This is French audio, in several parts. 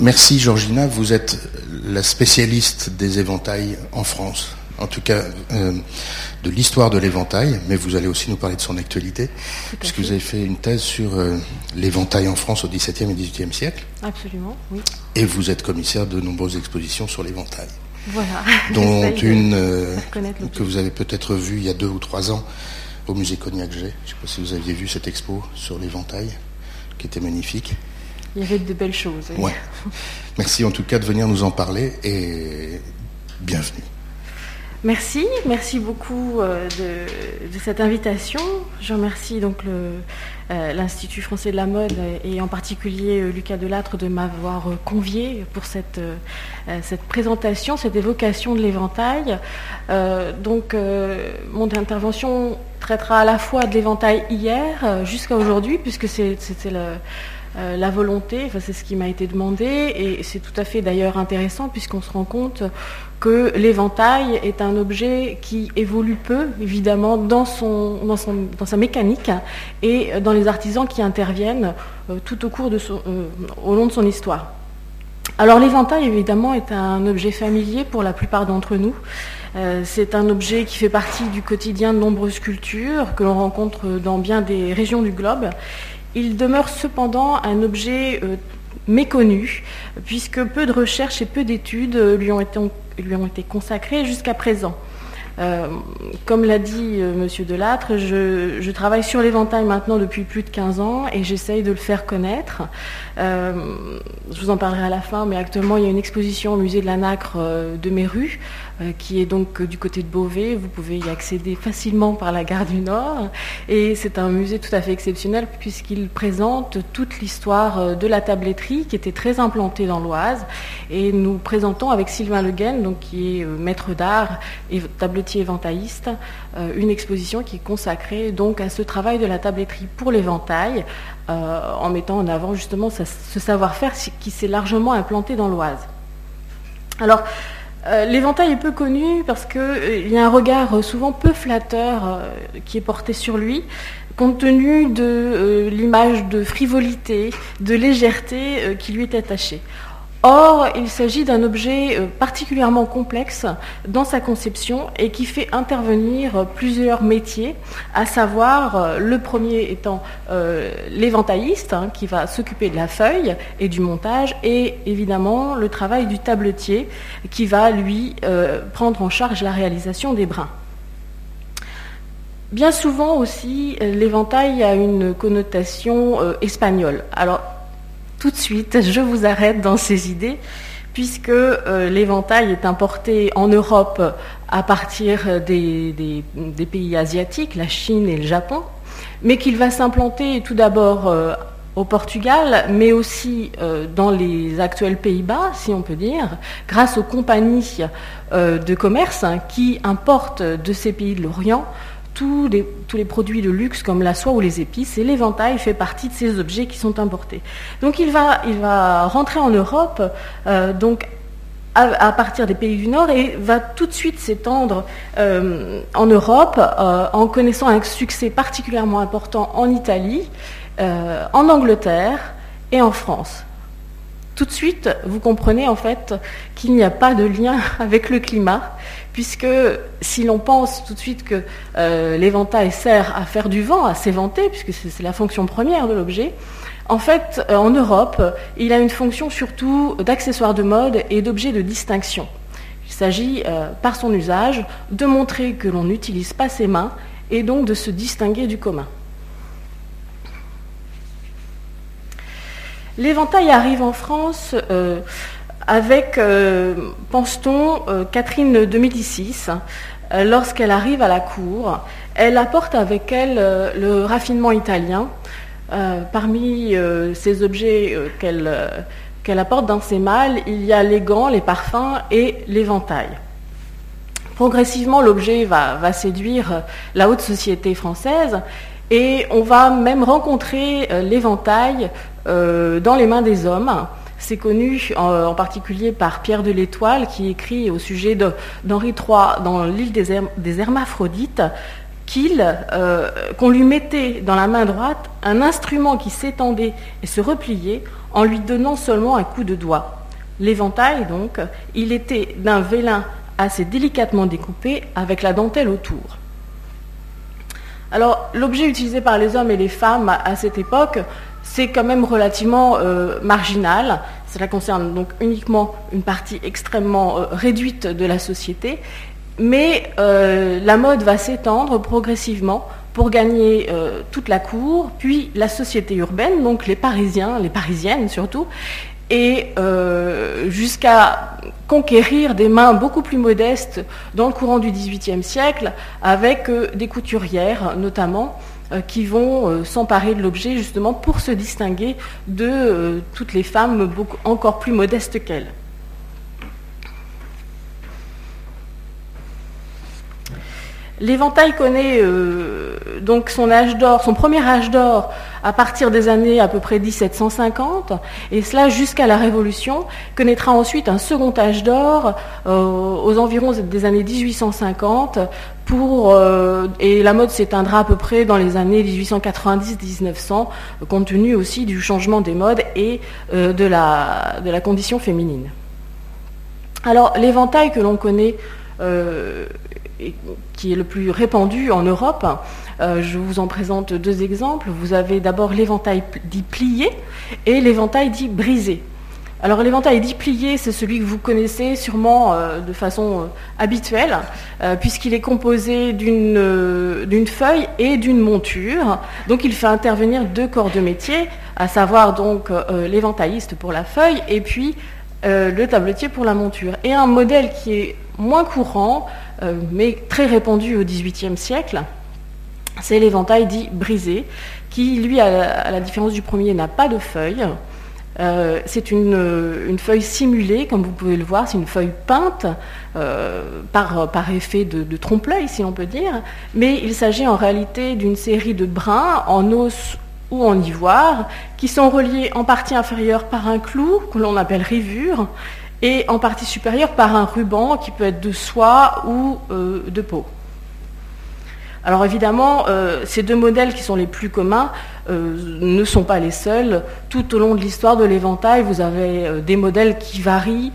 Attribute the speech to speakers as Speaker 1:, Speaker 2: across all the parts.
Speaker 1: Merci Georgina, vous êtes la spécialiste des éventails en France, en tout cas euh, de l'histoire de l'éventail, mais vous allez aussi nous parler de son actualité, puisque vous avez fait une thèse sur euh, l'éventail en France au XVIIe et XVIIIe siècle.
Speaker 2: Absolument, oui.
Speaker 1: Et vous êtes commissaire de nombreuses expositions sur l'éventail.
Speaker 2: Voilà.
Speaker 1: Dont une euh, que vous avez peut-être vue il y a deux ou trois ans au musée Cognac-G. Je ne sais pas si vous aviez vu cette expo sur l'éventail, qui était magnifique.
Speaker 2: Il y avait de belles choses.
Speaker 1: Ouais. Merci en tout cas de venir nous en parler et bienvenue.
Speaker 2: Merci, merci beaucoup euh, de, cette invitation. Je remercie donc euh, l'Institut français de la mode et en particulier euh, Lucas Delattre de m'avoir convié pour cette, cette présentation, cette évocation de l'éventail. donc mon intervention traitera à la fois de l'éventail hier jusqu'à aujourd'hui, puisque c'était le euh, la volonté, c'est ce qui m'a été demandé, et c'est tout à fait d'ailleurs intéressant puisqu'on se rend compte que l'éventail est un objet qui évolue peu, évidemment, dans, sa mécanique et dans les artisans qui interviennent euh, tout euh, au long de son histoire. Alors l'éventail, évidemment, est un objet familier pour la plupart d'entre nous. c'est un objet qui fait partie du quotidien de nombreuses cultures que l'on rencontre dans bien des régions du globe il demeure cependant un objet euh, méconnu, puisque peu de recherches et peu d'études lui, ont été consacrées jusqu'à présent. Euh, comme l'a dit euh, M. Delattre, je, travaille sur l'éventail maintenant depuis plus de 15 ans et j'essaye de le faire connaître. je vous en parlerai à la fin, mais actuellement il y a une exposition au musée de la Nacre de Méru euh, qui est donc euh, du côté de Beauvais. Vous pouvez y accéder facilement par la gare du Nord. Et c'est un musée tout à fait exceptionnel puisqu'il présente toute l'histoire euh, de la tabletterie qui était très implantée dans l'Oise. Et nous présentons avec Sylvain Le donc, qui est maître d'art et tabletier éventailliste, une exposition qui est consacrée donc à ce travail de la tabletterie pour l'éventail, en mettant en avant justement ce savoir-faire qui s'est largement implanté dans l'Oise. Alors, euh, l'éventail est peu connu parce qu'il euh, y a un regard euh, souvent peu flatteur qui est porté sur lui, compte tenu de l'image de frivolité, de légèreté qui lui est attachée. Or, il s'agit d'un objet euh, particulièrement complexe dans sa conception et qui fait intervenir plusieurs métiers, à savoir euh, le premier étant euh, l'éventailliste hein, qui va s'occuper de la feuille et du montage et évidemment le travail du tabletier qui va lui prendre en charge la réalisation des brins. Bien souvent aussi, l'éventail a une connotation espagnole. Alors, tout de suite, je vous arrête dans ces idées, puisque euh, l'éventail est importé en Europe à partir des, pays asiatiques, la Chine et le Japon, mais qu'il va s'implanter tout d'abord euh, au Portugal, mais aussi euh, dans les actuels Pays-Bas, si on peut dire, grâce aux compagnies de commerce hein, qui importent de ces pays de l'Orient tous les, produits de luxe comme la soie ou les épices, et l'éventail fait partie de ces objets qui sont importés. Donc il va, rentrer en Europe, euh, à, partir des pays du Nord, et va tout de suite s'étendre euh, en Europe, euh, en connaissant un succès particulièrement important en Italie, en Angleterre et en France tout de suite, vous comprenez en fait qu'il n'y a pas de lien avec le climat, puisque si l'on pense tout de suite que euh, l'éventail sert à faire du vent, à s'éventer, puisque c'est la fonction première de l'objet, en fait, euh, en Europe, il a une fonction surtout d'accessoire de mode et d'objet de distinction. Il s'agit, euh, par son usage, de montrer que l'on n'utilise pas ses mains et donc de se distinguer du commun. L'éventail arrive en France avec, euh, pense-t-on, euh, Catherine de Médicis. Lorsqu'elle arrive à la cour, elle apporte avec elle le raffinement italien. parmi ces objets qu'elle apporte dans ses malles, il y a les gants, les parfums et l'éventail. Progressivement, l'objet va, séduire la haute société française et on va même rencontrer l'éventail euh, dans les mains des hommes. C'est connu en, particulier par Pierre de l'Étoile qui écrit au sujet d'Henri III dans l'île des, Hermaphrodites qu'on lui mettait dans la main droite un instrument qui s'étendait et se repliait en lui donnant seulement un coup de doigt. L'éventail, donc, il était d'un vélin assez délicatement découpé avec la dentelle autour. Alors, l'objet utilisé par les hommes et les femmes à, cette époque, c'est quand même relativement euh, marginal. Cela concerne donc uniquement une partie extrêmement euh, réduite de la société. Mais euh, la mode va s'étendre progressivement pour gagner toute la cour, puis la société urbaine, donc les Parisiens, les Parisiennes surtout, et jusqu'à conquérir des mains beaucoup plus modestes dans le courant du XVIIIe siècle, avec des couturières notamment, qui vont s'emparer de l'objet justement pour se distinguer de toutes les femmes encore plus modestes qu'elles. L'éventail connaît euh, donc son âge d'or, son premier âge d'or à partir des années à peu près 1750, et cela jusqu'à la Révolution, connaîtra ensuite un second âge d'or euh, aux environs des années 1850, pour, euh, et la mode s'éteindra à peu près dans les années 1890-1900, compte tenu aussi du changement des modes et de la condition féminine. Alors l'éventail que l'on connaît qui est le plus répandu en Europe. Euh, je vous en présente deux exemples. Vous avez d'abord l'éventail dit plié et l'éventail dit brisé. Alors l'éventail dit plié, c'est celui que vous connaissez sûrement euh, de façon euh, habituelle, puisqu'il est composé d'une feuille et d'une monture. Donc il fait intervenir deux corps de métier, à savoir donc l'éventailliste pour la feuille et puis le tabletier pour la monture. Et un modèle qui est moins courant, mais très répandu au XVIIIe siècle, c'est l'éventail dit brisé, qui, lui, à la, différence du premier, n'a pas de feuille. Euh, c'est une, feuille simulée, comme vous pouvez le voir, c'est une feuille peinte euh, par, effet de, de trompe-l'œil, si l'on peut dire, mais il s'agit en réalité d'une série de brins en os ou en ivoire qui sont reliés en partie inférieure par un clou que l'on appelle rivure et en partie supérieure par un ruban qui peut être de soie ou euh, de peau. Alors évidemment, euh, ces deux modèles qui sont les plus communs euh, ne sont pas les seuls. Tout au long de l'histoire de l'éventail, vous avez des modèles qui varient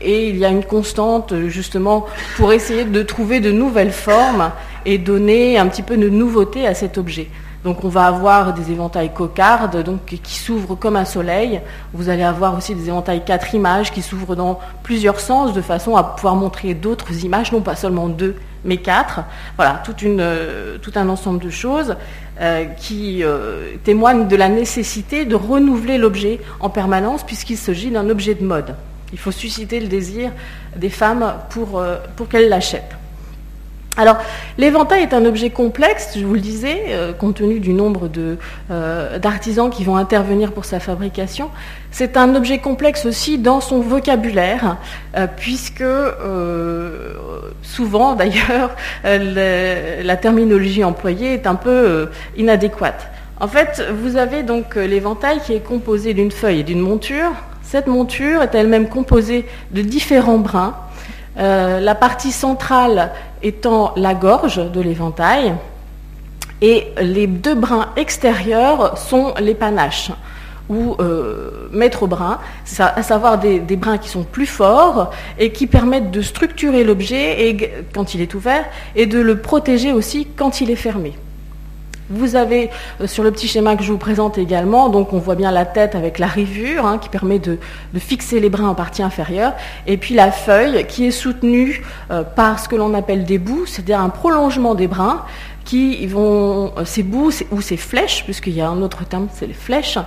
Speaker 2: et il y a une constante justement pour essayer de trouver de nouvelles formes et donner un petit peu de nouveauté à cet objet. Donc on va avoir des éventails cocardes qui s'ouvrent comme un soleil. Vous allez avoir aussi des éventails quatre images qui s'ouvrent dans plusieurs sens de façon à pouvoir montrer d'autres images, non pas seulement deux, mais quatre. Voilà, euh, tout un ensemble de choses euh, qui euh, témoignent de la nécessité de renouveler l'objet en permanence puisqu'il s'agit d'un objet de mode. Il faut susciter le désir des femmes pour qu'elles l'achètent. Alors, l'éventail est un objet complexe, je vous le disais, euh, compte tenu du nombre euh, d'artisans qui vont intervenir pour sa fabrication. C'est un objet complexe aussi dans son vocabulaire, euh, puisque souvent, d'ailleurs, la terminologie employée est un peu inadéquate. En fait, vous avez donc l'éventail qui est composé d'une feuille et d'une monture. Cette monture est elle-même composée de différents brins euh, la partie centrale étant la gorge de l'éventail, et les deux brins extérieurs sont les panaches ou euh, maître brin, à savoir des, brins qui sont plus forts et qui permettent de structurer l'objet quand il est ouvert et de le protéger aussi quand il est fermé. Vous avez euh, sur le petit schéma que je vous présente également, donc on voit bien la tête avec la rivure hein, qui permet de, fixer les brins en partie inférieure, et puis la feuille qui est soutenue euh, par ce que l'on appelle des bouts, c'est-à-dire un prolongement des brins qui vont, euh, ces bouts ou ces flèches, puisqu'il y a un autre terme, c'est les flèches,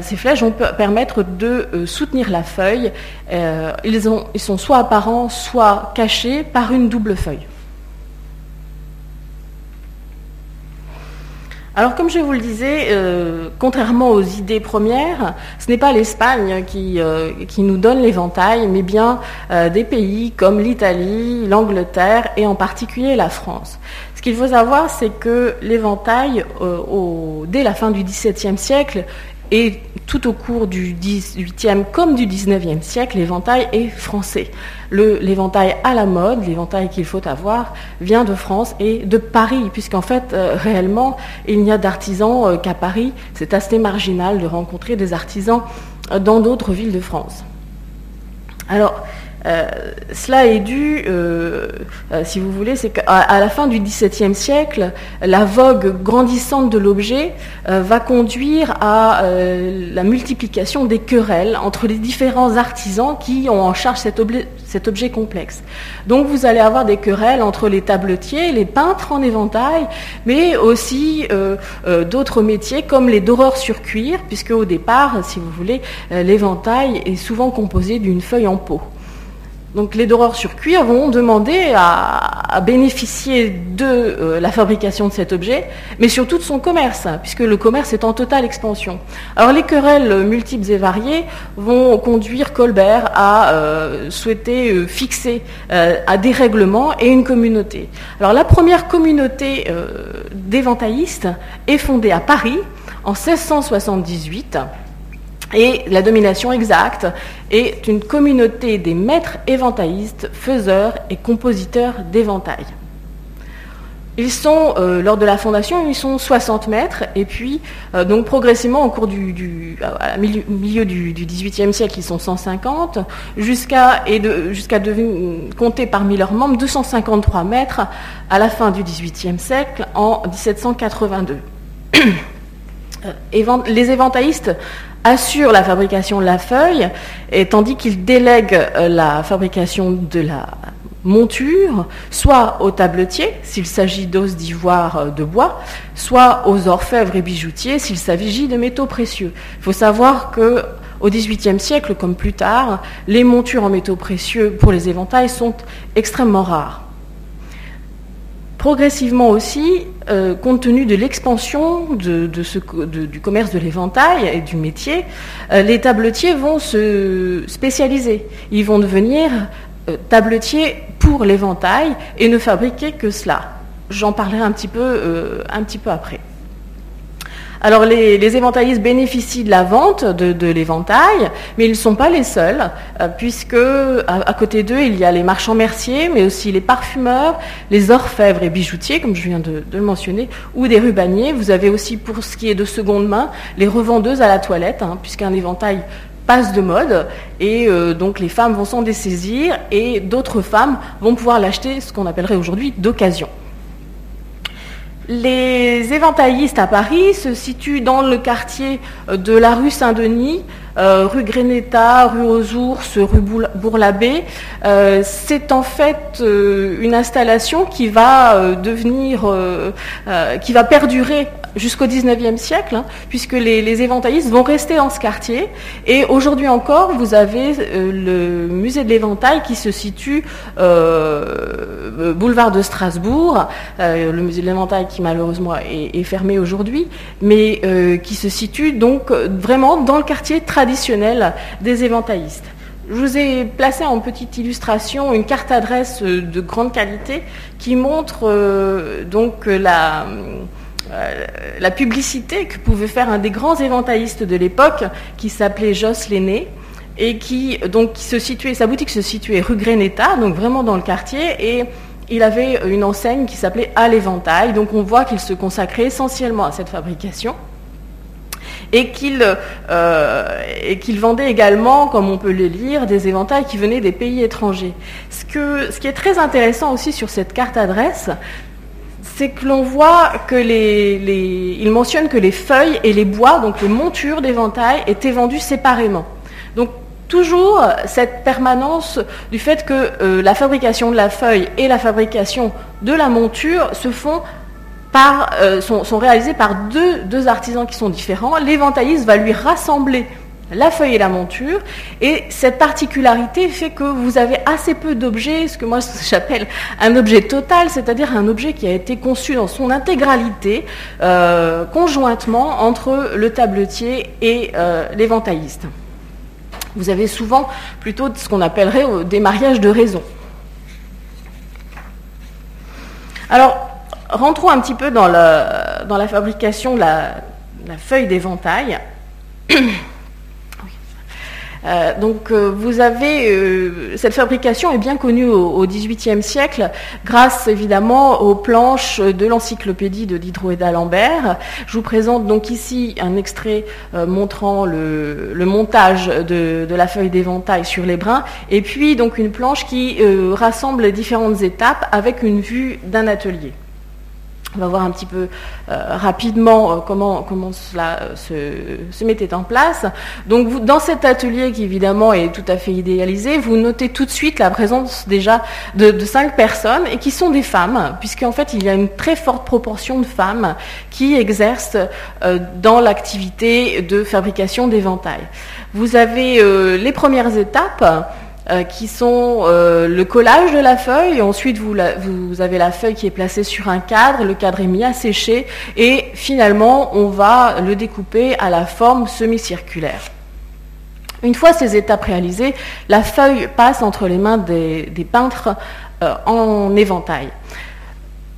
Speaker 2: ces flèches vont permettre de soutenir la feuille. ils, ont, ils sont soit apparents, soit cachés par une double feuille. Alors, comme je vous le disais, euh, contrairement aux idées premières, ce n'est pas l'Espagne qui, euh, qui, nous donne l'éventail, mais bien euh, des pays comme l'Italie, l'Angleterre et en particulier la France. Ce qu'il faut savoir, c'est que l'éventail, dès la fin du XVIIe siècle, Et tout au cours du 18e comme du 19e siècle, l'éventail est français. L'éventail à la mode, l'éventail qu'il faut avoir, vient de France et de Paris, puisqu'en fait, euh, réellement, il n'y a d'artisans euh, qu'à Paris. C'est assez marginal de rencontrer des artisans euh, dans d'autres villes de France. Alors, euh, cela est dû, euh, euh, si vous voulez, c'est qu'à la fin du XVIIe siècle, la vogue grandissante de l'objet va conduire à la multiplication des querelles entre les différents artisans qui ont en charge cet objet, complexe. Donc vous allez avoir des querelles entre les tabletiers, les peintres en éventail, mais aussi d'autres métiers comme les doreurs sur cuir, puisque au départ, si vous voulez, l'éventail est souvent composé d'une feuille en peau. Donc les doreurs sur cuir vont demander à, bénéficier de euh, la fabrication de cet objet, mais surtout de son commerce, puisque le commerce est en totale expansion. Alors les querelles multiples et variées vont conduire Colbert à euh, souhaiter euh, fixer à des règlements et une communauté. Alors la première communauté d'éventaillistes est fondée à Paris en 1678 et la domination exacte est une communauté des maîtres éventaillistes, faiseurs et compositeurs d'éventail. Ils sont, euh, lors de la fondation, ils sont 60 mètres, et puis, euh, donc progressivement, au cours du, milieu, du, XVIIIe siècle, ils sont 150, jusqu'à jusqu'à compter parmi leurs membres 253 mètres à la fin du XVIIIe siècle, en 1782. Euh, les éventaillistes assure la fabrication de la feuille, tandis qu'il délègue euh, la fabrication de la monture, soit au tabletier, s'il s'agit d'os d'ivoire euh, de bois, soit aux orfèvres et bijoutiers, s'il s'agit de métaux précieux. Il faut savoir que au XVIIIe siècle, comme plus tard, les montures en métaux précieux pour les éventails sont extrêmement rares. Progressivement aussi, euh, compte tenu de l'expansion du commerce de l'éventail et du métier, euh, les tabletiers vont se spécialiser. Ils vont devenir euh, tabletiers pour l'éventail et ne fabriquer que cela. J'en parlerai un petit peu, un petit peu après. Alors les, éventaillistes bénéficient de la vente de, l'éventail, mais ils ne sont pas les seuls, euh, puisque à, côté d'eux, il y a les marchands merciers, mais aussi les parfumeurs, les orfèvres et bijoutiers, comme je viens de, le mentionner, ou des rubaniers. Vous avez aussi, pour ce qui est de seconde main, les revendeuses à la toilette, hein, puisqu'un éventail passe de mode et euh, donc les femmes vont s'en dessaisir et d'autres femmes vont pouvoir l'acheter, ce qu'on appellerait aujourd'hui d'occasion. Les éventaillistes à Paris se situent dans le quartier de la rue Saint-Denis, euh, rue Greneta, rue aux Ours, rue Bourg-l'Abbé. Euh, c'est en fait euh, une installation qui va devenir, qui va perdurer jusqu'au 19e siècle, hein, puisque les, éventaillistes vont rester dans ce quartier. Et aujourd'hui encore, vous avez euh, le musée de l'éventail qui se situe euh, boulevard de Strasbourg, euh, le musée de l'éventail qui malheureusement est, fermé aujourd'hui, mais qui se situe donc vraiment dans le quartier traditionnel des éventaillistes. Je vous ai placé en petite illustration une carte adresse de grande qualité qui montre donc la euh, la publicité que pouvait faire un des grands éventaillistes de l'époque, qui s'appelait Joss Lenné, et qui, donc, se situait, sa boutique se situait rue Greneta, donc vraiment dans le quartier, et il avait une enseigne qui s'appelait À l'éventail, donc on voit qu'il se consacrait essentiellement à cette fabrication. Et qu'il, euh, et qu'il vendait également, comme on peut le lire, des éventails qui venaient des pays étrangers. Ce qui est très intéressant aussi sur cette carte adresse, c'est que l'on voit que les, il mentionne que les feuilles et les bois, donc les montures d'éventail, étaient vendues séparément. Donc toujours cette permanence du fait que euh, la fabrication de la feuille et la fabrication de la monture se font euh, sont, sont, réalisées par deux, deux artisans qui sont différents. L'éventailliste va lui rassembler la feuille et la monture. Et cette particularité fait que vous avez assez peu d'objets, ce que moi j'appelle un objet total, c'est-à-dire un objet qui a été conçu dans son intégralité, euh, conjointement entre le tabletier et euh, l'éventailliste. Vous avez souvent plutôt ce qu'on appellerait euh, des mariages de raison. Alors, rentrons un petit peu dans, la fabrication de la, la feuille d'éventail. Euh, donc euh, vous avez euh, cette fabrication est bien connue au XVIIIe siècle grâce évidemment aux planches de l'encyclopédie de Diderot et d'Alembert. Je vous présente donc ici un extrait montrant le, montage de, la feuille d'éventail sur les brins et puis donc une planche qui rassemble les différentes étapes avec une vue d'un atelier. On va voir un petit peu euh, rapidement euh, comment, cela euh, se, mettait en place. Donc dans cet atelier qui évidemment est tout à fait idéalisé, vous notez tout de suite la présence déjà de, cinq personnes et qui sont des femmes, puisqu'en fait il y a une très forte proportion de femmes qui exercent dans l'activité de fabrication d'éventails. Vous avez les premières étapes euh, qui sont euh, le collage de la feuille. Ensuite, vous, avez la feuille qui est placée sur un cadre, le cadre est mis à sécher, et finalement, on va le découper à la forme semi-circulaire. Une fois ces étapes réalisées, la feuille passe entre les mains des, peintres euh, en éventail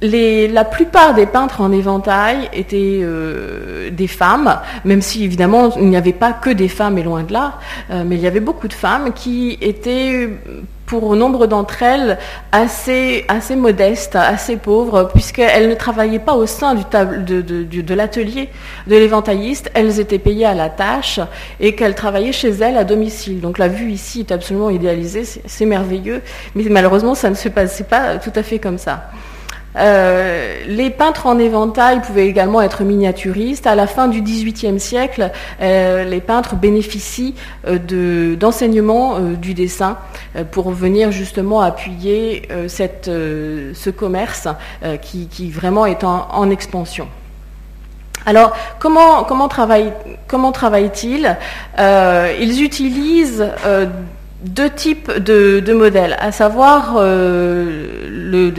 Speaker 2: la plupart des peintres en éventail étaient euh, des femmes, même si évidemment il n'y avait pas que des femmes et loin de là, euh, mais il y avait beaucoup de femmes qui étaient, pour nombre d'entre elles, assez, modestes, assez pauvres, puisqu'elles ne travaillaient pas au sein de l'atelier de l'éventailliste, elles étaient payées à la tâche et qu'elles travaillaient chez elles à domicile. Donc la vue ici est absolument idéalisée, c'est merveilleux, mais malheureusement ça ne se passait pas tout à fait comme ça. Euh, les peintres en éventail pouvaient également être miniaturistes. À la fin du XVIIIe siècle, euh, les peintres bénéficient euh, d'enseignements du dessin pour venir justement appuyer ce commerce qui, vraiment est en, expansion. Alors, comment, comment, travaillent-ils? Ils utilisent deux types de, modèles, à savoir euh,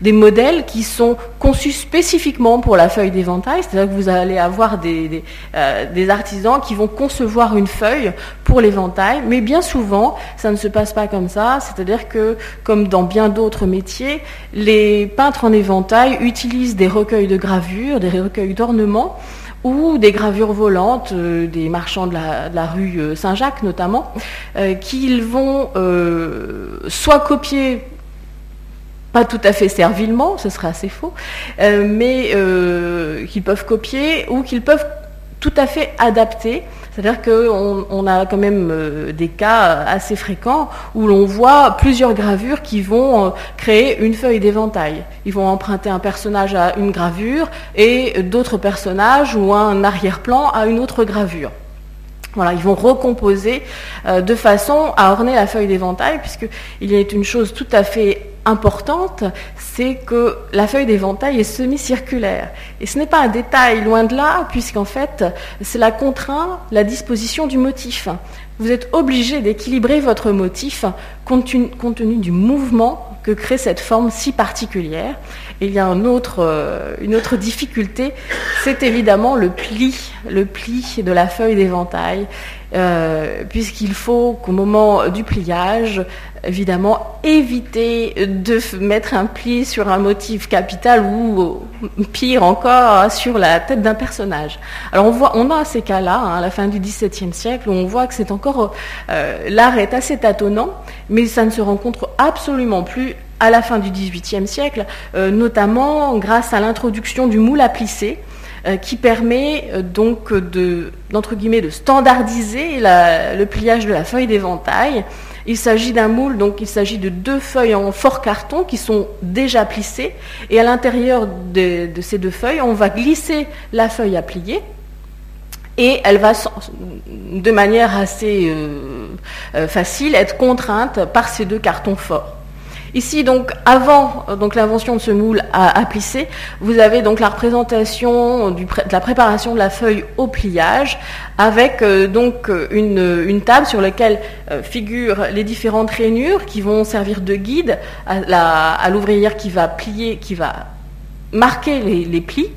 Speaker 2: des, modèles qui sont conçus spécifiquement pour la feuille d'éventail, c'est-à-dire que vous allez avoir euh, des, artisans qui vont concevoir une feuille pour l'éventail, mais bien souvent, ça ne se passe pas comme ça, c'est-à-dire que, comme dans bien d'autres métiers, les peintres en éventail utilisent des recueils de gravures, des recueils d'ornements, ou des gravures volantes euh, des marchands de la, rue euh, Saint-Jacques notamment, euh, qu'ils vont soit copier pas tout à fait servilement, ce serait assez faux, mais qu'ils peuvent copier ou qu'ils peuvent tout à fait adapter c'est-à-dire qu'on a quand même euh, des cas assez fréquents où l'on voit plusieurs gravures qui vont euh, créer une feuille d'éventail. Ils vont emprunter un personnage à une gravure et d'autres personnages ou un arrière-plan à une autre gravure. Voilà, ils vont recomposer euh, de façon à orner la feuille d'éventail, puisqu'il y a une chose tout à fait importante, c'est que la feuille d'éventail est semi-circulaire. Et ce n'est pas un détail, loin de là, puisqu'en fait, cela contraint la disposition du motif. Vous êtes obligé d'équilibrer votre motif compte tenu du mouvement que crée cette forme si particulière. Et il y a euh, une autre difficulté, c'est évidemment le pli, le pli de la feuille d'éventail, euh, puisqu'il faut qu'au moment du pliage, évidemment, éviter de mettre un pli sur un motif capital ou pire encore sur la tête d'un personnage. Alors on voit, on a ces cas-là hein, à la fin du XVIIe siècle où on voit que c'est encore euh, l'art est assez tâtonnant, mais ça ne se rencontre absolument plus à la fin du XVIIIe siècle, euh, notamment grâce à l'introduction du moule à plisser, euh, qui permet euh, donc de, guillemets, de standardiser le pliage de la feuille d'éventail. Il s'agit d'un moule, donc il s'agit de deux feuilles en fort carton qui sont déjà plissées, et à l'intérieur de, ces deux feuilles, on va glisser la feuille à plier, et elle va, de manière assez facile, être contrainte par ces deux cartons forts. Ici, donc, avant euh, l'invention de ce moule à, plisser, vous avez donc la représentation de la préparation de la feuille au pliage, avec euh, une, table sur laquelle euh, figurent les différentes rainures qui vont servir de guide à l'ouvrière qui va plier, qui va marquer les, plis.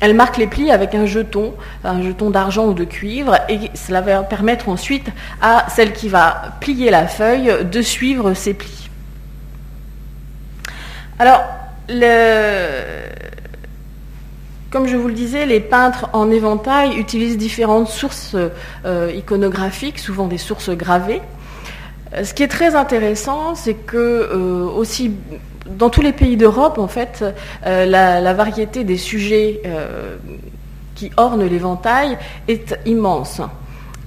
Speaker 2: Elle marque les plis avec un jeton, un jeton d'argent ou de cuivre, et cela va permettre ensuite à celle qui va plier la feuille de suivre ses plis. Comme je vous le disais, les peintres en éventail utilisent différentes sources iconographiques, souvent des sources gravées. Ce qui est très intéressant, c'est que aussi dans tous les pays d'Europe, en fait, la, variété des sujets qui ornent l'éventail est immense.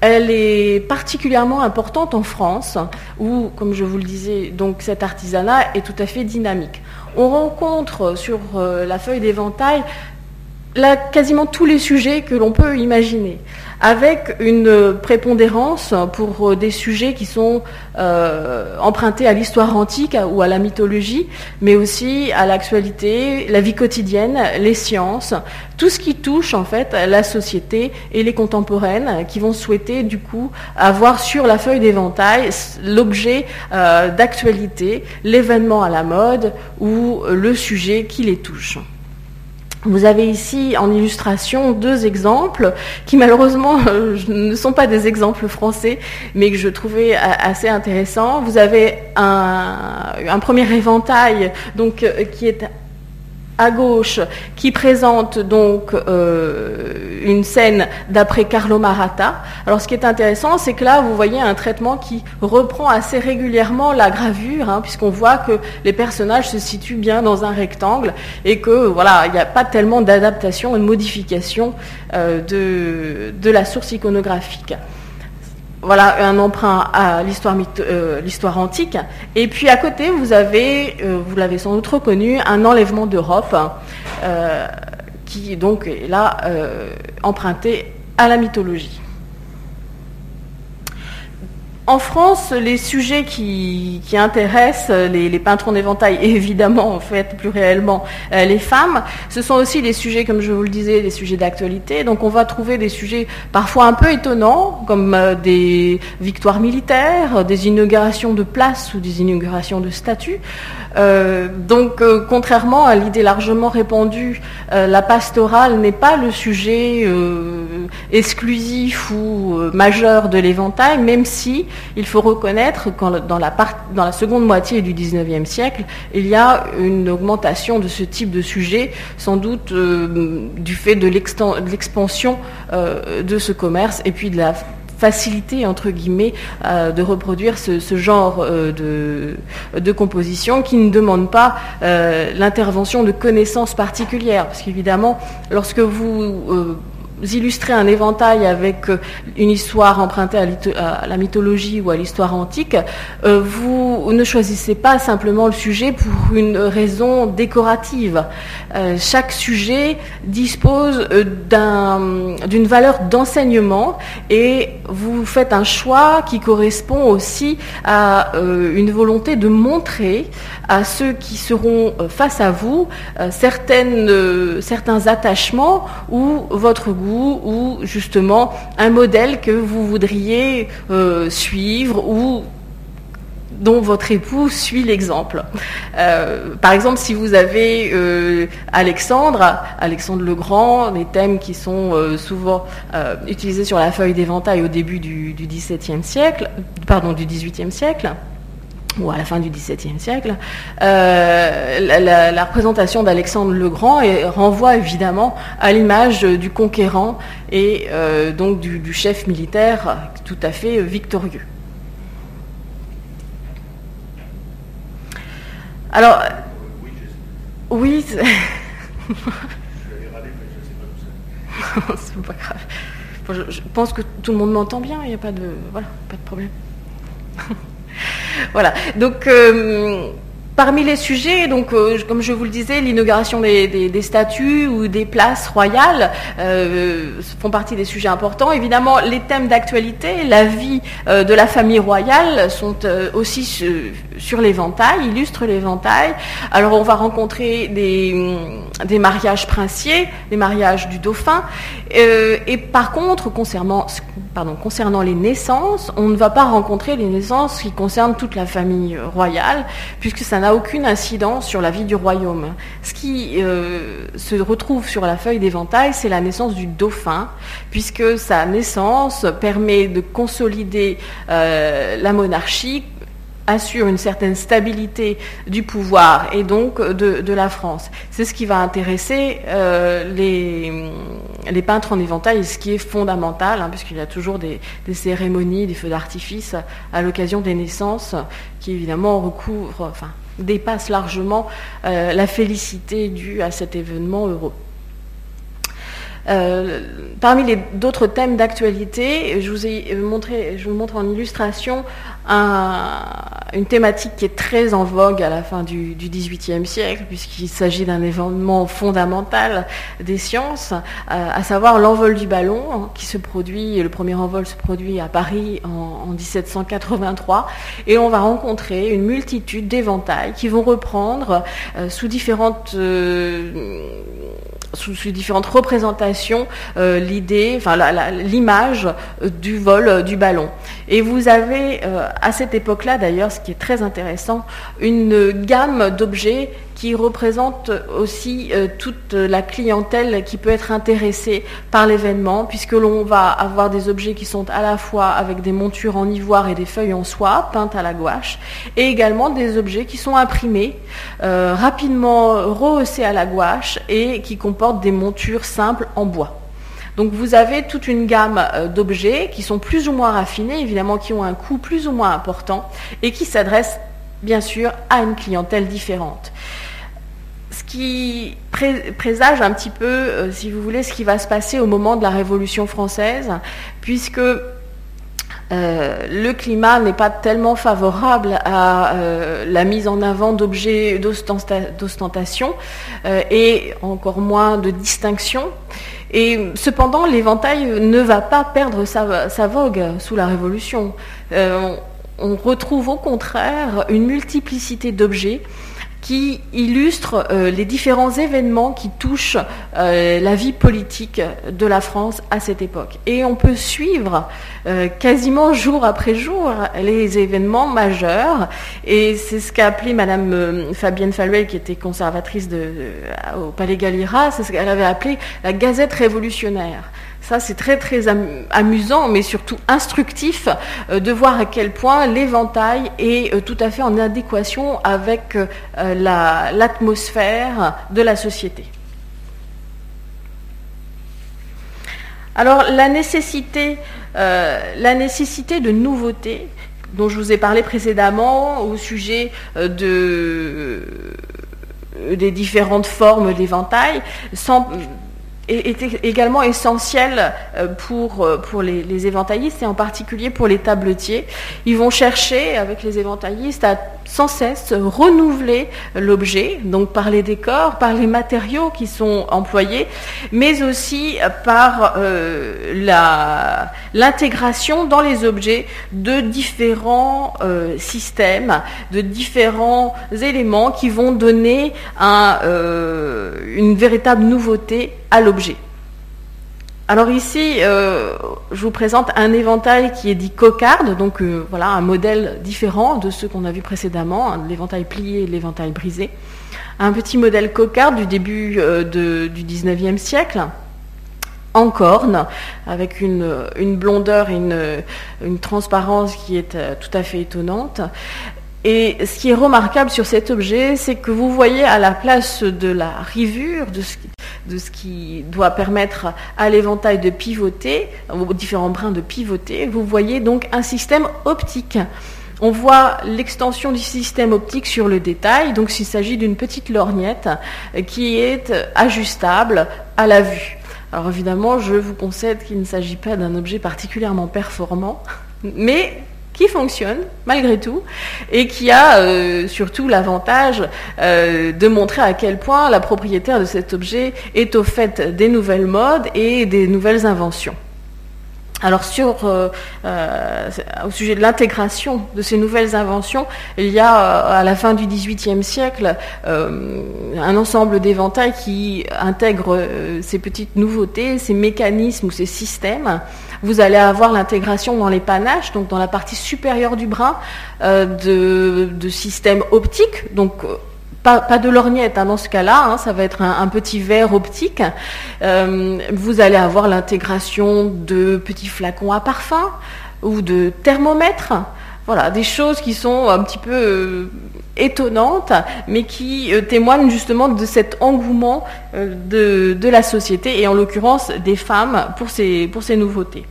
Speaker 2: Elle est particulièrement importante en France, où, comme je vous le disais, donc cet artisanat est tout à fait dynamique. On rencontre sur euh, la feuille d'éventail quasiment tous les sujets que l'on peut imaginer avec une prépondérance pour euh, des sujets qui sont euh, empruntés à l'histoire antique ou à la mythologie, mais aussi à l'actualité, la vie quotidienne, les sciences, tout ce qui touche en fait la société et les contemporaines qui vont souhaiter du coup avoir sur la feuille d'éventail l'objet euh, d'actualité, l'événement à la mode ou le sujet qui les touche. Vous avez ici en illustration deux exemples qui malheureusement euh, ne sont pas des exemples français, mais que je trouvais assez intéressants. Vous avez un, premier éventail donc, euh, qui est à gauche qui présente donc euh, une scène d'après Carlo Maratta. Alors ce qui est intéressant, c'est que là, vous voyez un traitement qui reprend assez régulièrement la gravure, hein, puisqu'on voit que les personnages se situent bien dans un rectangle et que voilà, il n'y a pas tellement d'adaptation et de modification euh, de la source iconographique voilà un emprunt à euh, l'histoire, antique. Et puis à côté, vous avez, euh, vous l'avez sans doute reconnu, un enlèvement d'Europe euh, qui donc est là emprunté à la mythologie. En France, les sujets qui, intéressent les, peintres en et évidemment, en fait, plus réellement, euh, les femmes, ce sont aussi des sujets, comme je vous le disais, des sujets d'actualité. Donc on va trouver des sujets parfois un peu étonnants, comme euh, des victoires militaires, des inaugurations de places ou des inaugurations de statues. Euh, donc, contrairement à l'idée largement répandue, la pastorale n'est pas le sujet exclusif ou majeur de l'éventail, même si il faut reconnaître que dans la, seconde moitié du XIXe siècle, il y a une augmentation de ce type de sujet, sans doute euh, du fait de l'expansion euh, de ce commerce et puis de la facilité, entre guillemets, euh, de reproduire ce, genre de, de, composition qui ne demande pas l'intervention de connaissances particulières. Parce qu'évidemment, lorsque vous illustrer un éventail avec euh, une histoire empruntée à, la mythologie ou à l'histoire antique, euh, vous ne choisissez pas simplement le sujet pour une raison décorative. Euh, chaque sujet dispose d'une valeur d'enseignement et vous faites un choix qui correspond aussi à une volonté de montrer à ceux qui seront face à vous certains attachements ou votre goût ou justement un modèle que vous voudriez euh, suivre ou dont votre époux suit l'exemple. Euh, par exemple, si vous avez euh, Alexandre, Alexandre le Grand, des thèmes qui sont souvent utilisés sur la feuille d'éventail au début du, du XVIIe siècle, pardon, du XVIIIe siècle, ou à la fin du XVIIe siècle, euh, la, représentation d'Alexandre le Grand renvoie évidemment à l'image du conquérant et euh, donc du, chef militaire tout à fait victorieux. Alors, oui, c'est pas grave. Je, pense que tout le monde m'entend bien, il n'y a pas de, voilà, pas de problème. Voilà. Donc, euh, Parmi les sujets, donc, euh, comme je vous le disais, l'inauguration des, statues ou des places royales euh, font partie des sujets importants. Évidemment, les thèmes d'actualité, la vie de la famille royale sont aussi sur l'éventail, illustrent l'éventail. Alors, on va rencontrer des, des mariages princiers, des mariages du dauphin. et par contre, concernant les naissances, on ne va pas rencontrer les naissances qui concernent toute la famille royale, puisque ça n'a aucune incidence sur la vie du royaume. Ce qui euh, se retrouve sur la feuille d'éventail, c'est la naissance du dauphin, puisque sa naissance permet de consolider euh, la monarchie assure une certaine stabilité du pouvoir et donc de, la France. C'est ce qui va intéresser euh, les, peintres en éventail, ce qui est fondamental, hein, puisqu'il y a toujours des, cérémonies, des feux d'artifice à l'occasion des naissances, qui évidemment recouvrent, dépassent largement euh, la félicité due à cet événement heureux. Euh, parmi les d'autres thèmes d'actualité, je vous montre en illustration une thématique qui est très en vogue à la fin du, XVIIIe siècle, puisqu'il s'agit d'un événement fondamental des sciences, euh, à savoir l'envol du ballon, hein, qui se produit, le premier envol se produit à Paris en, 1783, et on va rencontrer une multitude d'éventails qui vont reprendre euh, sous différentes sous, différentes représentations euh, l'idée, enfin l'image euh, du vol euh, du ballon. Et vous avez à cette époque-là d'ailleurs, ce qui est très intéressant, une gamme d'objets qui représente aussi euh, toute la clientèle qui peut être intéressée par l'événement, puisque l'on va avoir des objets qui sont à la fois avec des montures en ivoire et des feuilles en soie peintes à la gouache, et également des objets qui sont imprimés, euh, rapidement rehaussés à la gouache et qui comportent des montures simples en bois. Donc vous avez toute une gamme euh, d'objets qui sont plus ou moins raffinés, évidemment qui ont un coût plus ou moins important et qui s'adressent bien sûr à une clientèle différente ce qui présage un petit peu, euh, si vous voulez, ce qui va se passer au moment de la Révolution française, puisque euh, le climat n'est pas tellement favorable à la mise en avant d'objets d'ostentation et encore moins de distinction. Et cependant, l'éventail ne va pas perdre sa vogue sous la Révolution. on retrouve au contraire une multiplicité d'objets qui illustre euh, les différents événements qui touchent euh, la vie politique de la France à cette époque. Et on peut suivre euh, quasiment jour après jour les événements majeurs. Et c'est ce qu'a appelé Madame Fabienne Falluel, qui était conservatrice de, au Palais Galliera, c'est ce qu'elle avait appelé la Gazette révolutionnaire. Ça, c'est très très amusant, mais surtout instructif euh, de voir à quel point l'éventail est euh, tout à fait en adéquation avec euh, l'atmosphère de la société. Alors la nécessité, la nécessité de nouveautés dont je vous ai parlé précédemment au sujet de, des différentes formes d'éventail, est également essentiel euh, pour, euh, les, les, éventaillistes et en particulier pour les tabletiers. Ils vont chercher avec les éventaillistes à sans cesse renouveler l'objet, donc par les décors, par les matériaux qui sont employés, mais aussi par euh, l'intégration dans les objets de différents euh, systèmes, de différents éléments qui vont donner euh, une véritable nouveauté à l'objet. Alors ici, euh, je vous présente un éventail qui est dit cocarde, donc euh, voilà un modèle différent de ceux qu'on a vu précédemment, hein, l'éventail plié et l'éventail brisé. Un petit modèle cocarde du début euh, du 19e siècle, en corne, avec une, blondeur et une, transparence qui est tout à fait étonnante. Et ce qui est remarquable sur cet objet, c'est que vous voyez à la place de la rivure, de ce, qui doit permettre à l'éventail de pivoter, aux différents brins de pivoter, vous voyez donc un système optique. On voit l'extension du système optique sur le détail, donc il s'agit d'une petite lorgnette qui est ajustable à la vue. Alors évidemment, je vous concède qu'il ne s'agit pas d'un objet particulièrement performant, mais qui fonctionne malgré tout et qui a euh, surtout l'avantage euh, de montrer à quel point la propriétaire de cet objet est au fait des nouvelles modes et des nouvelles inventions. Alors sur, euh, au sujet de l'intégration de ces nouvelles inventions, il y a à la fin du XVIIIe siècle un ensemble d'éventails qui intègrent ces petites nouveautés, ces mécanismes ou ces systèmes vous allez avoir l'intégration dans les panaches, donc dans la partie supérieure du bras, euh, de, systèmes optiques. Euh, pas, de lorgnette hein, dans ce cas-là, hein, ça va être un, petit verre optique. Euh, vous allez avoir l'intégration de petits flacons à parfum ou de thermomètres. Voilà, des choses qui sont un petit peu étonnantes, mais qui témoignent justement de cet engouement de, la société, et en l'occurrence des femmes, pour ces nouveautés.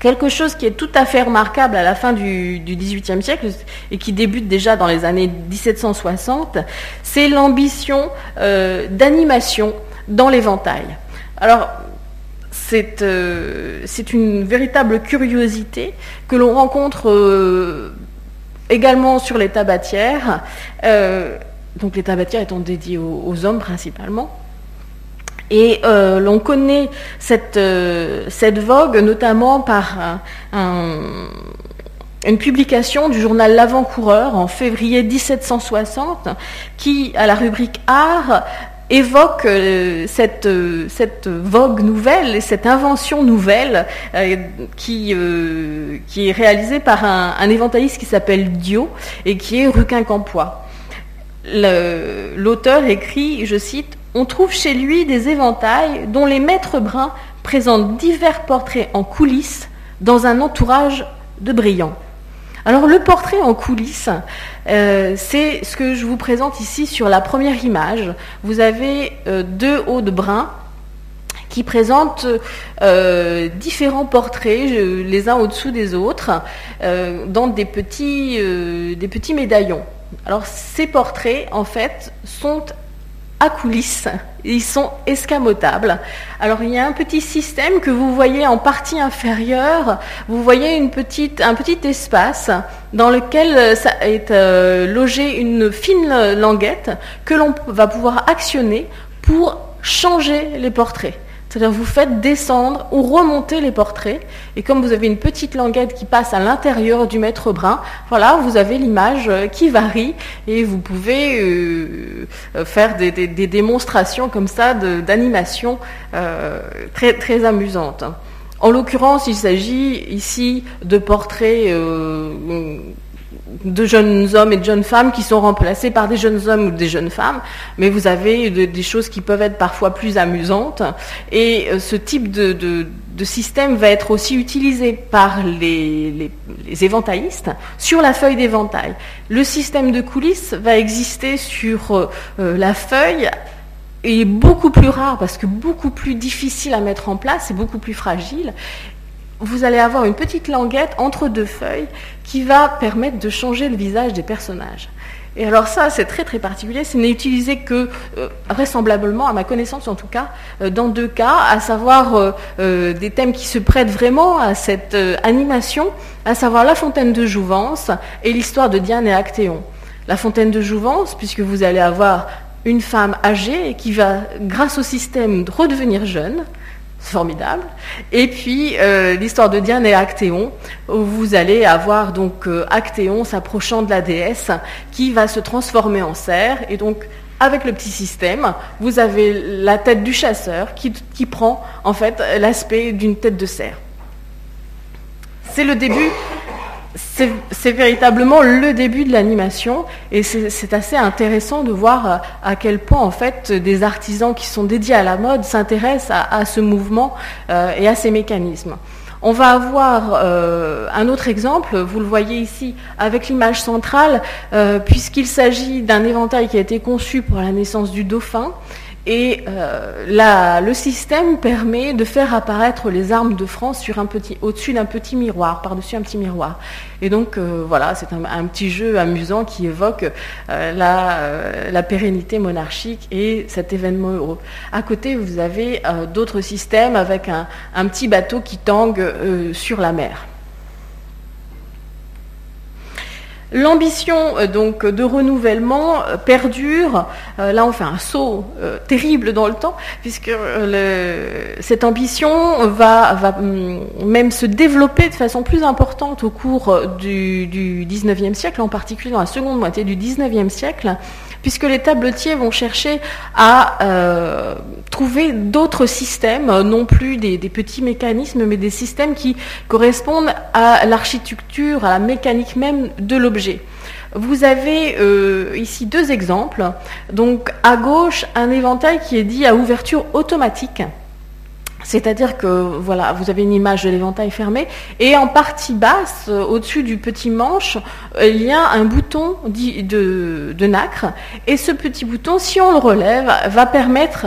Speaker 2: Quelque chose qui est tout à fait remarquable à la fin du, XVIIIe siècle et qui débute déjà dans les années 1760, c'est l'ambition euh, d'animation dans l'éventail. Alors, euh, c'est une véritable curiosité que l'on rencontre euh, également sur les tabatières, donc les tabatières étant dédiées aux hommes principalement. Et euh, l'on connaît cette, euh, cette, vogue notamment par une publication du journal L'Avant-Coureur en février 1760 qui, à la rubrique Art, évoque euh, cette, cette, vogue nouvelle et cette invention nouvelle qui, qui, est réalisée par un, un qui s'appelle Dio et qui est Ruquin-Campois. L'auteur écrit, je cite, on trouve chez lui des éventails dont les maîtres bruns présentent divers portraits en coulisses dans un entourage de brillants. Alors le portrait en coulisses, euh, c'est ce que je vous présente ici sur la première image. Vous avez euh, deux hauts de brun qui présentent euh, différents portraits, les uns au-dessous des autres, dans des petits, des petits médaillons. Alors ces portraits, en fait, sont coulisses. Ils sont escamotables. Alors il y a un petit système que vous voyez en partie inférieure. Vous voyez un petit espace dans lequel euh, est euh, logée une fine languette que l'on va pouvoir actionner pour changer les portraits. C'est-à-dire vous faites descendre ou remonter les portraits, et comme vous avez une petite languette qui passe à l'intérieur du maître brun, voilà, vous avez l'image euh, qui varie, et vous pouvez euh, euh, faire des, démonstrations comme ça d'animation très, très amusantes. En l'occurrence, il s'agit ici de portraits de jeunes hommes et de jeunes femmes qui sont remplacés par des jeunes hommes ou des jeunes femmes, mais vous avez des choses qui peuvent être parfois plus amusantes. Et euh, ce type de, système va être aussi utilisé par les, éventaillistes sur la feuille d'éventail. Le système de coulisses va exister sur euh, euh, la feuille est beaucoup plus rare parce que beaucoup plus difficile à mettre en place et beaucoup plus fragile vous allez avoir une petite languette entre deux feuilles qui va permettre de changer le visage des personnages. Et alors ça, c'est très très particulier. Ce n'est utilisé que, euh, vraisemblablement, à ma connaissance en tout cas, euh, dans deux cas, à savoir euh, des thèmes qui se prêtent vraiment à cette animation, à savoir la fontaine de Jouvence et l'histoire de Diane et Actéon. La fontaine de Jouvence, puisque vous allez avoir une femme âgée qui va, grâce au système, redevenir jeune, formidable. Et puis euh, l'histoire de Diane et Actéon, où vous allez avoir donc euh, Actéon s'approchant de la déesse qui va se transformer en cerf. Et donc avec le petit système, vous avez la tête du chasseur qui, qui prend en fait l'aspect d'une tête de cerf. C'est le début c'est véritablement le début de l'animation et c'est assez intéressant de voir euh, à quel point en fait des artisans qui sont dédiés à la mode s'intéressent à, ce mouvement euh, et à ces mécanismes. On va avoir euh, un autre exemple, vous le voyez ici avec l'image centrale, puisqu'il s'agit d'un éventail qui a été conçu pour la naissance du dauphin et euh, le système permet de faire apparaître les armes de France au-dessus d'un petit miroir, par-dessus un petit miroir. Et donc euh, voilà, c'est un, petit jeu amusant qui évoque euh, la, pérennité monarchique et cet événement heureux. À côté, vous avez d'autres systèmes avec un, petit bateau qui tangue sur la mer. L'ambition euh, donc de renouvellement euh, perdure. Euh, là, on fait un saut terrible dans le temps, puisque cette ambition va, hum, même se développer de façon plus importante au cours du, du 19e siècle, en particulier dans la seconde moitié du 19e siècle, puisque les tabletiers vont chercher à euh, trouver d'autres systèmes, euh, non plus des, petits mécanismes, mais des systèmes qui correspondent à l'architecture, à la mécanique même de l'objet. Vous avez euh, ici deux exemples. Donc à gauche, un éventail qui est dit à ouverture automatique. C'est-à-dire que voilà, vous avez une image de l'éventail fermé et en partie basse, euh, au-dessus du petit manche, euh, il y a un bouton de, nacre et ce petit bouton, si on le relève, va permettre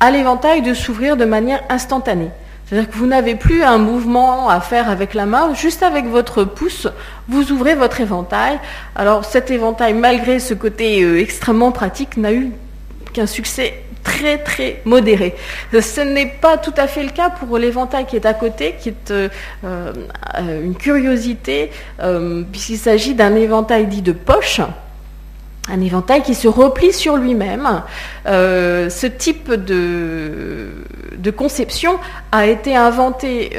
Speaker 2: à l'éventail de s'ouvrir de manière instantanée. C'est-à-dire que vous n'avez plus un mouvement à faire avec la main, juste avec votre pouce, vous ouvrez votre éventail. Alors cet éventail, malgré ce côté euh, extrêmement pratique, n'a eu qu'un succès très très modéré. Ce n'est pas tout à fait le cas pour l'éventail qui est à côté, qui est euh, euh, une curiosité, euh, puisqu'il s'agit d'un éventail dit de poche un éventail qui se replie sur lui-même. ce type de, de, conception a été inventé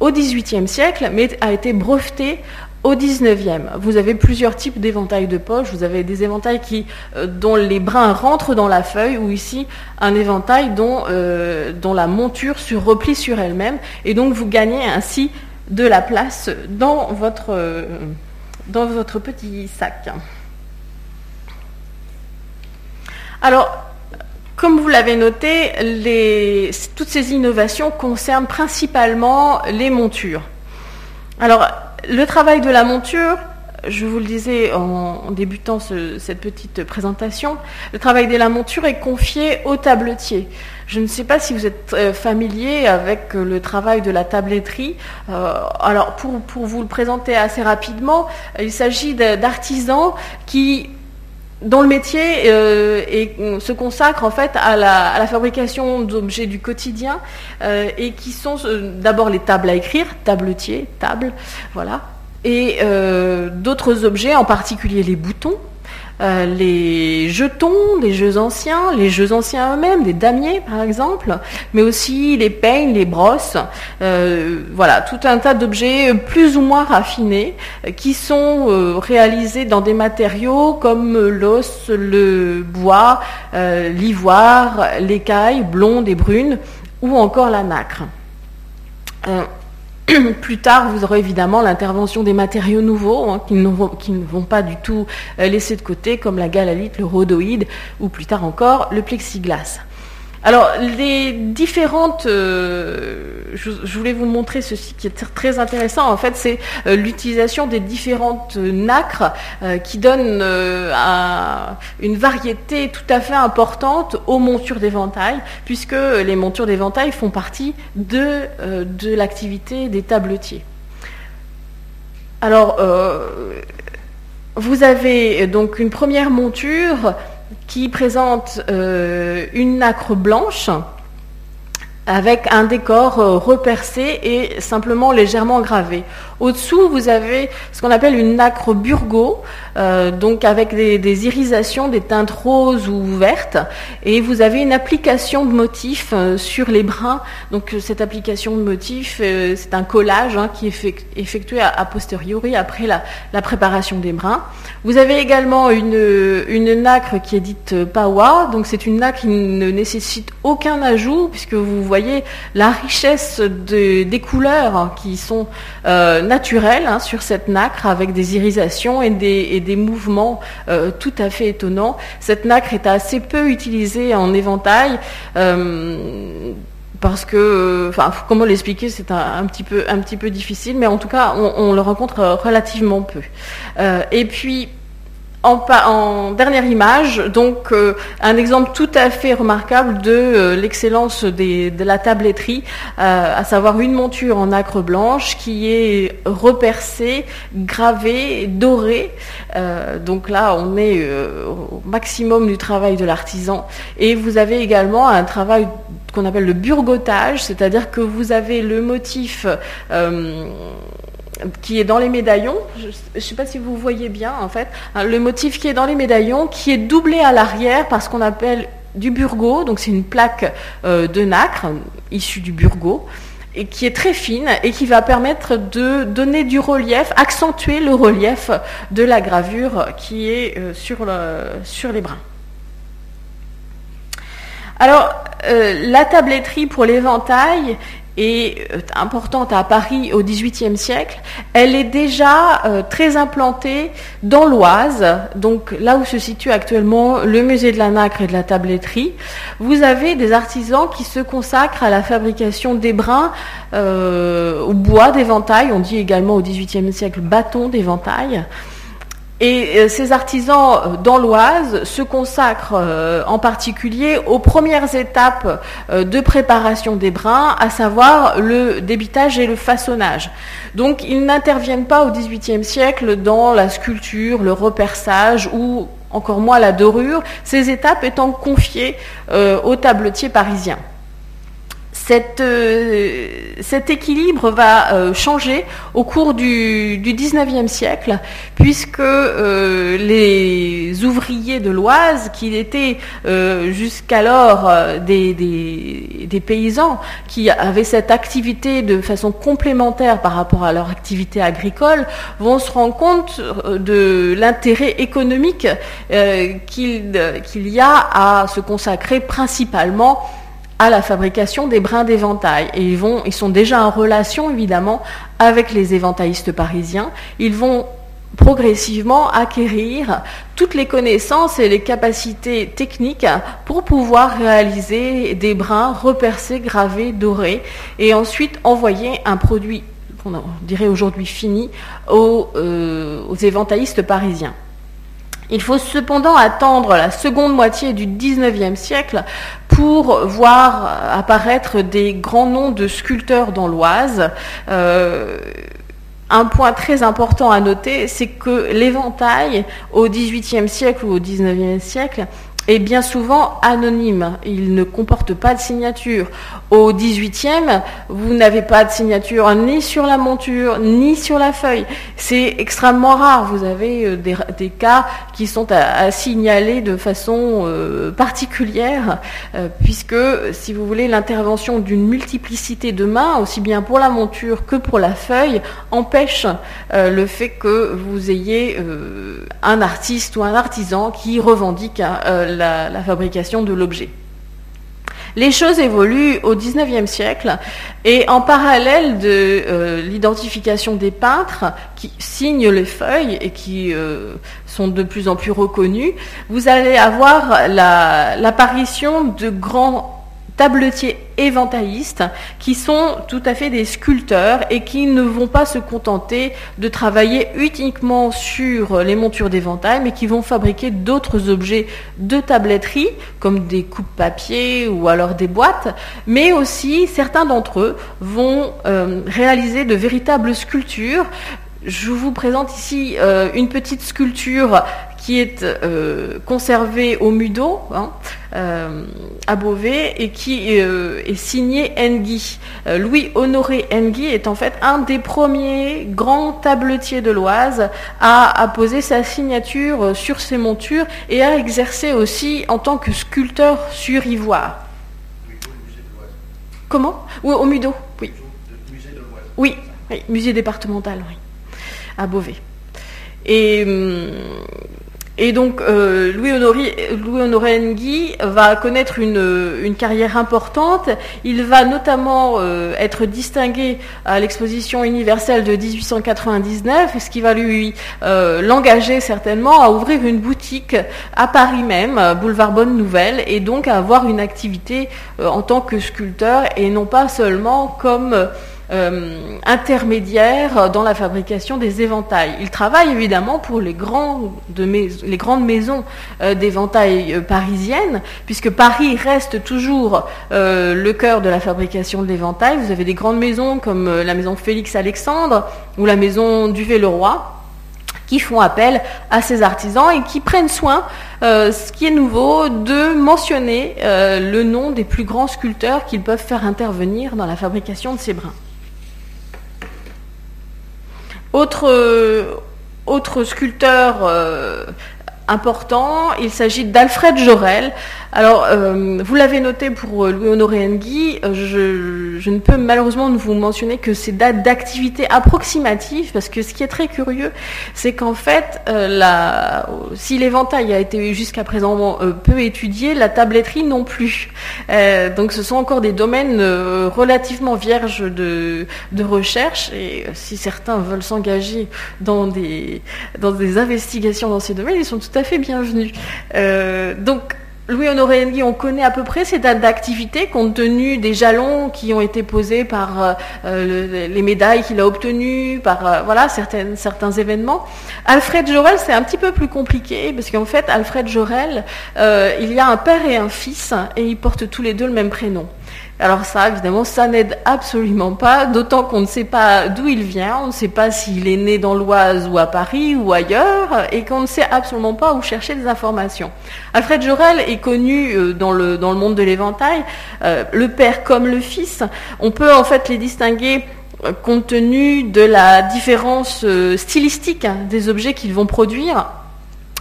Speaker 2: au XVIIIe siècle, mais a été breveté au 19e, vous avez plusieurs types d'éventails de poche. Vous avez des éventails qui, euh, dont les brins rentrent dans la feuille, ou ici un éventail dont, euh, dont la monture se replie sur elle-même. Et donc vous gagnez ainsi de la place dans votre, euh, dans votre petit sac. Alors, comme vous l'avez noté, les, toutes ces innovations concernent principalement les montures. Alors, le travail de la monture, je vous le disais en, débutant cette petite présentation, le travail de la monture est confié au tabletier. Je ne sais pas si vous êtes euh, familier avec le travail de la tabletterie. Euh, alors, pour, vous le présenter assez rapidement, il s'agit d'artisans qui dont le métier euh, se consacre en fait à la, fabrication d'objets du quotidien euh, et qui sont euh, d'abord les tables à écrire, tabletier, table, voilà, et d'autres objets, en particulier les boutons, euh, les jetons des jeux anciens, les jeux anciens eux-mêmes, des damiers par exemple, mais aussi les peignes, les brosses, euh, voilà, tout un tas d'objets plus ou moins raffinés euh, qui sont réalisés dans des matériaux comme l'os, le bois, l'ivoire, l'écaille blonde et brune ou encore la nacre. Plus tard, vous aurez évidemment l'intervention des matériaux nouveaux hein, qui, ne vont, pas du tout euh, laisser de côté, comme la galalite, le rhodoïde ou plus tard encore le plexiglas. Alors, les différentes, euh, je, voulais vous montrer ceci qui est très intéressant. En fait, c'est euh, l'utilisation des différentes nacres euh, qui donnent une variété tout à fait importante aux montures d'éventail, puisque les montures d'éventail font partie de, de l'activité des tabletiers. Alors, vous avez donc une première monture qui présente euh, une nacre blanche avec un décor euh, repercé et simplement légèrement gravé. Au-dessous, vous avez ce qu'on appelle une nacre burgo, euh, donc avec des, irisations, des teintes roses ou vertes, et vous avez une application de motifs euh, sur les brins. Donc cette application de motifs, c'est un collage hein, qui est effectué a, posteriori après la, préparation des brins. Vous avez également une, une nacre qui est dite pawa, donc c'est une nacre qui ne nécessite aucun ajout puisque vous voyez la richesse des couleurs qui sont euh, naturelles hein, sur cette nacre avec des irisations et des, mouvements euh, tout à fait étonnants. Cette nacre est assez peu utilisée en éventail. Euh, parce que, enfin, comment l'expliquer, c'est un, petit peu, un petit peu difficile, mais en tout cas, on, le rencontre relativement peu. et puis, en, dernière image, donc euh, un exemple tout à fait remarquable de euh, l'excellence de la tabletterie, euh, à savoir une monture en acre blanche qui est repercée, gravée, dorée. donc là, on est au maximum du travail de l'artisan. Et vous avez également un travail qu'on appelle le burgotage, c'est-à-dire que vous avez le motif qui est dans les médaillons. Je ne sais pas si vous voyez bien, en fait, hein, le motif qui est dans les médaillons, qui est doublé à l'arrière par ce qu'on appelle du burgo, donc c'est une plaque euh, de nacre issue du burgo, et qui est très fine et qui va permettre de donner du relief, accentuer le relief de la gravure qui est euh, sur les brins. Alors, euh, la tabletterie pour l'éventail est importante à Paris au XVIIIe siècle, elle est déjà très implantée dans l'Oise, donc là où se situe actuellement le musée de la nacre et de la tabletterie. Vous avez des artisans qui se consacrent à la fabrication des brins au bois d'éventail, on dit également au XVIIIe siècle bâton d'éventail. Et euh, ces artisans euh, dans l'Oise se consacrent euh, en particulier aux premières étapes de préparation des brins, à savoir le débitage et le façonnage. Donc ils n'interviennent pas au XVIIIe siècle dans la sculpture, le reperçage ou encore moins la dorure, ces étapes étant confiées aux tabletiers parisiens. Euh, cet équilibre va euh, changer au cours du, du 19e siècle, puisque euh, les ouvriers de l'Oise, qui étaient jusqu'alors des, des, paysans, qui avaient cette activité de façon complémentaire par rapport à leur activité agricole, vont se rendre compte de l'intérêt économique qu'il y a à se consacrer principalement à la fabrication des brins d'éventail. Et ils, sont déjà en relation, évidemment, avec les éventaillistes parisiens. Ils vont progressivement acquérir toutes les connaissances et les capacités techniques pour pouvoir réaliser des brins repercés, gravés, dorés, et ensuite envoyer un produit qu'on dirait aujourd'hui fini aux, euh, aux éventaillistes parisiens. Il faut cependant attendre la seconde moitié du XIXe siècle pour voir apparaître des grands noms de sculpteurs dans l'Oise. Euh, un point très important à noter, c'est que l'éventail au XVIIIe siècle ou au XIXe siècle est bien souvent anonyme. Il ne comporte pas de signature. Au 18e, vous n'avez pas de signature ni sur la monture, ni sur la feuille. C'est extrêmement rare. Vous avez euh, des, cas qui sont à, signaler de façon euh, particulière, euh, puisque, si vous voulez, l'intervention d'une multiplicité de mains, aussi bien pour la monture que pour la feuille, empêche le fait que vous ayez un artiste ou un artisan qui revendique la fabrication de l'objet. Les choses évoluent au XIXe siècle et en parallèle de euh, l'identification des peintres qui signent les feuilles et qui euh, sont de plus en plus reconnus, vous allez avoir l'apparition de grands tabletiers éventaillistes qui sont tout à fait des sculpteurs et qui ne vont pas se contenter de travailler uniquement sur les montures d'éventail, mais qui vont fabriquer d'autres objets de tabletterie, comme des coupes papier ou alors des boîtes, mais aussi certains d'entre eux vont euh, réaliser de véritables sculptures je vous présente ici euh, une petite sculpture qui est euh, conservé au Mudo, hein, euh, à Beauvais, et qui est signé Enguy. Louis-Honoré Enguy est en fait un des premiers grands tabletiers de l'Oise à, poser sa signature sur ses montures et à exercer aussi en tant que sculpteur sur ivoire. Comment? Oui, au Mudo, oui. Oui, oui, musée départemental, oui, à Beauvais. Et hum, et donc euh, Louis-Honoré Louis va connaître une, carrière importante. Il va notamment euh, être distingué à l'exposition universelle de 1899, ce qui va lui euh, l'engager certainement à ouvrir une boutique à Paris même, boulevard Bonne Nouvelle, et donc à avoir une activité en tant que sculpteur et non pas seulement comme euh, intermédiaire dans la fabrication des éventails. Il travaille évidemment pour les, grandes maisons euh, d'éventails euh, parisiennes, puisque Paris reste toujours le cœur de la fabrication de l'éventail. Vous avez des grandes maisons comme la maison Félix Alexandre ou la maison Duvet-le-Roi qui font appel à ces artisans et qui prennent soin, ce qui est nouveau, de mentionner le nom des plus grands sculpteurs qu'ils peuvent faire intervenir dans la fabrication de ces brins. Autre, autre sculpteur euh, important, il s'agit d'Alfred Jorel. Alors, euh, vous l'avez noté pour euh, Louis-Honoré Nguy, euh, je, ne peux malheureusement ne vous mentionner que ces dates d'activité approximatives, parce que ce qui est très curieux, c'est qu'en fait, si l'éventail a été jusqu'à présent peu étudié, la tabletterie non plus. donc ce sont encore des domaines relativement vierges de, recherche, et si certains veulent s'engager dans des, dans des investigations dans ces domaines, ils sont tout à fait bienvenus. donc, Louis-Honoré Nguy, on connaît à peu près ces dates d'activité compte tenu des jalons qui ont été posés par euh, euh, les médailles qu'il a obtenues, par euh, voilà, certains événements. Alfred Jorel, c'est un petit peu plus compliqué parce qu'en fait, Alfred Jorel, il y a un père et un fils et ils portent tous les deux le même prénom. Alors ça, évidemment, ça n'aide absolument pas, d'autant qu'on ne sait pas d'où il vient, on ne sait pas s'il est né dans l'Oise ou à Paris ou ailleurs, et qu'on ne sait absolument pas où chercher des informations. Alfred Jorel est connu euh, dans le, monde de l'éventail, euh, le père comme le fils. On peut en fait les distinguer euh, compte tenu de la différence stylistique hein, des objets qu'ils vont produire.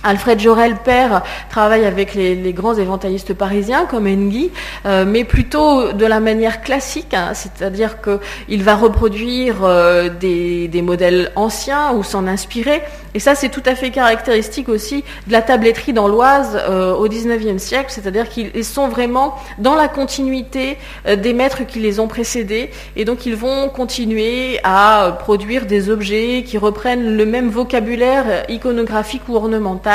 Speaker 2: Alfred Jorel, père, travaille avec les, grands éventaillistes parisiens comme Enguy, euh, mais plutôt de la manière classique, hein, c'est-à-dire qu'il va reproduire euh, des, modèles anciens ou s'en inspirer. Et ça, c'est tout à fait caractéristique aussi de la tabletterie dans l'Oise euh, au XIXe siècle, c'est-à-dire qu'ils sont vraiment dans la continuité des maîtres qui les ont précédés, et donc ils vont continuer à produire des objets qui reprennent le même vocabulaire iconographique ou ornemental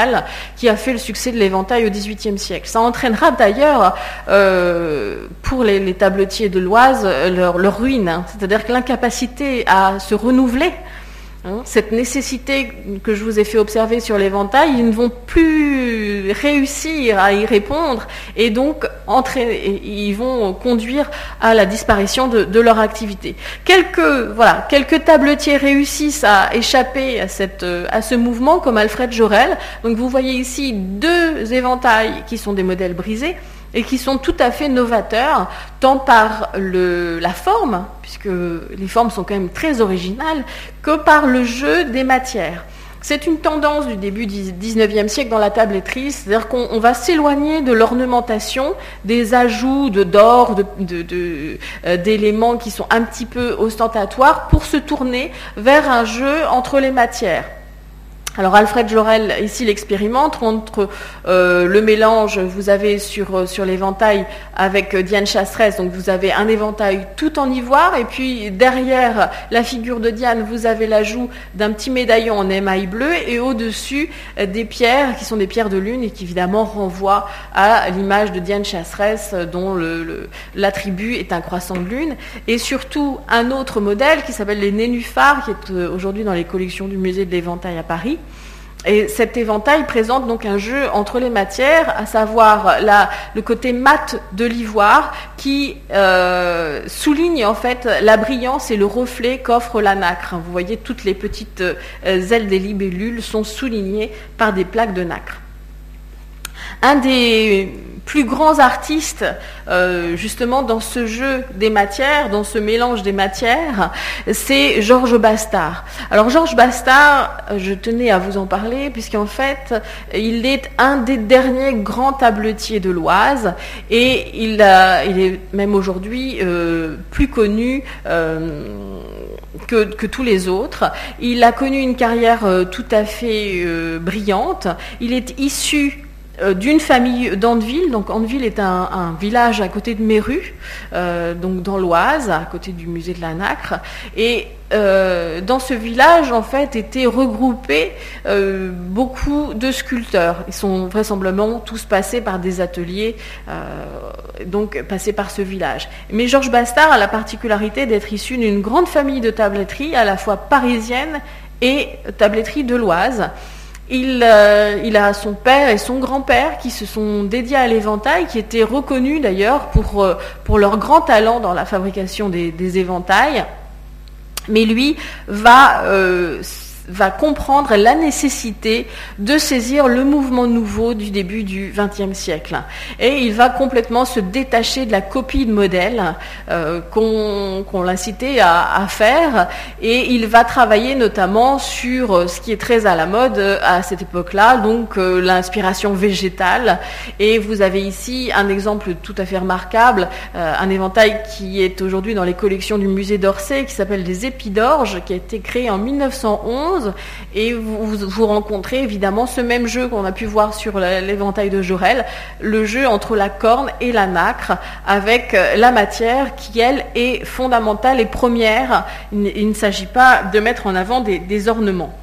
Speaker 2: qui a fait le succès de l'éventail au XVIIIe siècle. Ça entraînera d'ailleurs euh, pour les, tabletiers de l'Oise leur, ruine, hein. c'est-à-dire l'incapacité à se renouveler Hein, cette nécessité que je vous ai fait observer sur l'éventail, ils ne vont plus réussir à y répondre et donc ils vont conduire à la disparition de, leur activité. Quelques, voilà, quelques tabletiers réussissent à échapper à, cette, à ce mouvement, comme Alfred Jorel. Donc vous voyez ici deux éventails qui sont des modèles brisés et qui sont tout à fait novateurs, tant par la forme, puisque les formes sont quand même très originales, que par le jeu des matières. C'est une tendance du début du XIXe siècle dans la tabletterie, c'est-à-dire qu'on va s'éloigner de l'ornementation, des ajouts d'or, euh, d'éléments qui sont un petit peu ostentatoires, pour se tourner vers un jeu entre les matières. Alors Alfred Jorel ici l'expérimente entre euh, le mélange, vous avez sur, euh, l'éventail avec euh, Diane Chasseresse, donc vous avez un éventail tout en ivoire, et puis derrière la figure de Diane, vous avez l'ajout d'un petit médaillon en émail bleu, et au-dessus des pierres qui sont des pierres de lune et qui évidemment renvoient à l'image de Diane Chasseresse dont l'attribut est un croissant de lune, et surtout un autre modèle qui s'appelle les nénuphars, qui est aujourd'hui dans les collections du musée de l'éventail à Paris, et cet éventail présente donc un jeu entre les matières, à savoir le côté mat de l'ivoire qui euh, souligne en fait la brillance et le reflet qu'offre la nacre. Vous voyez, toutes les petites euh, ailes des libellules sont soulignées par des plaques de nacre. Un des plus grands artistes euh, justement dans ce jeu des matières, dans ce mélange des matières, c'est Georges Bastard. Alors Georges Bastard, je tenais à vous en parler puisqu'en fait, il est un des derniers grands tabletiers de l'Oise et il, est même aujourd'hui euh, plus connu. Euh, que, que, tous les autres. Il a connu une carrière tout à fait brillante. Il est issu d'une famille d'Andeville. Donc Andeville est un, village à côté de Méru, euh, donc dans l'Oise, à côté du musée de la Nacre. Et euh, dans ce village, en fait, étaient regroupés beaucoup de sculpteurs. Ils sont vraisemblablement tous passés par des ateliers, donc passés par ce village. Mais Georges Bastard a la particularité d'être issu d'une grande famille de tabletterie, à la fois parisienne et tabletterie de l'Oise. Euh, il, a son père et son grand-père qui se sont dédiés à l'éventail, qui étaient reconnus d'ailleurs pour, euh, leur grand talent dans la fabrication des, éventails. Mais lui va euh, va comprendre la nécessité de saisir le mouvement nouveau du début du XXe siècle. Et il va complètement se détacher de la copie de modèle euh, qu'on l'incitait à, à, faire. Et il va travailler notamment sur ce qui est très à la mode à cette époque-là, donc l'inspiration végétale. Et vous avez ici un exemple tout à fait remarquable, un éventail qui est aujourd'hui dans les collections du musée d'Orsay, qui s'appelle des Épidorges, qui a été créé en 1911. Et vous, rencontrez évidemment ce même jeu qu'on a pu voir sur l'éventail de Jorel, le jeu entre la corne et la nacre, avec euh, la matière qui, elle, est fondamentale et première. Il, ne s'agit pas de mettre en avant des ornements.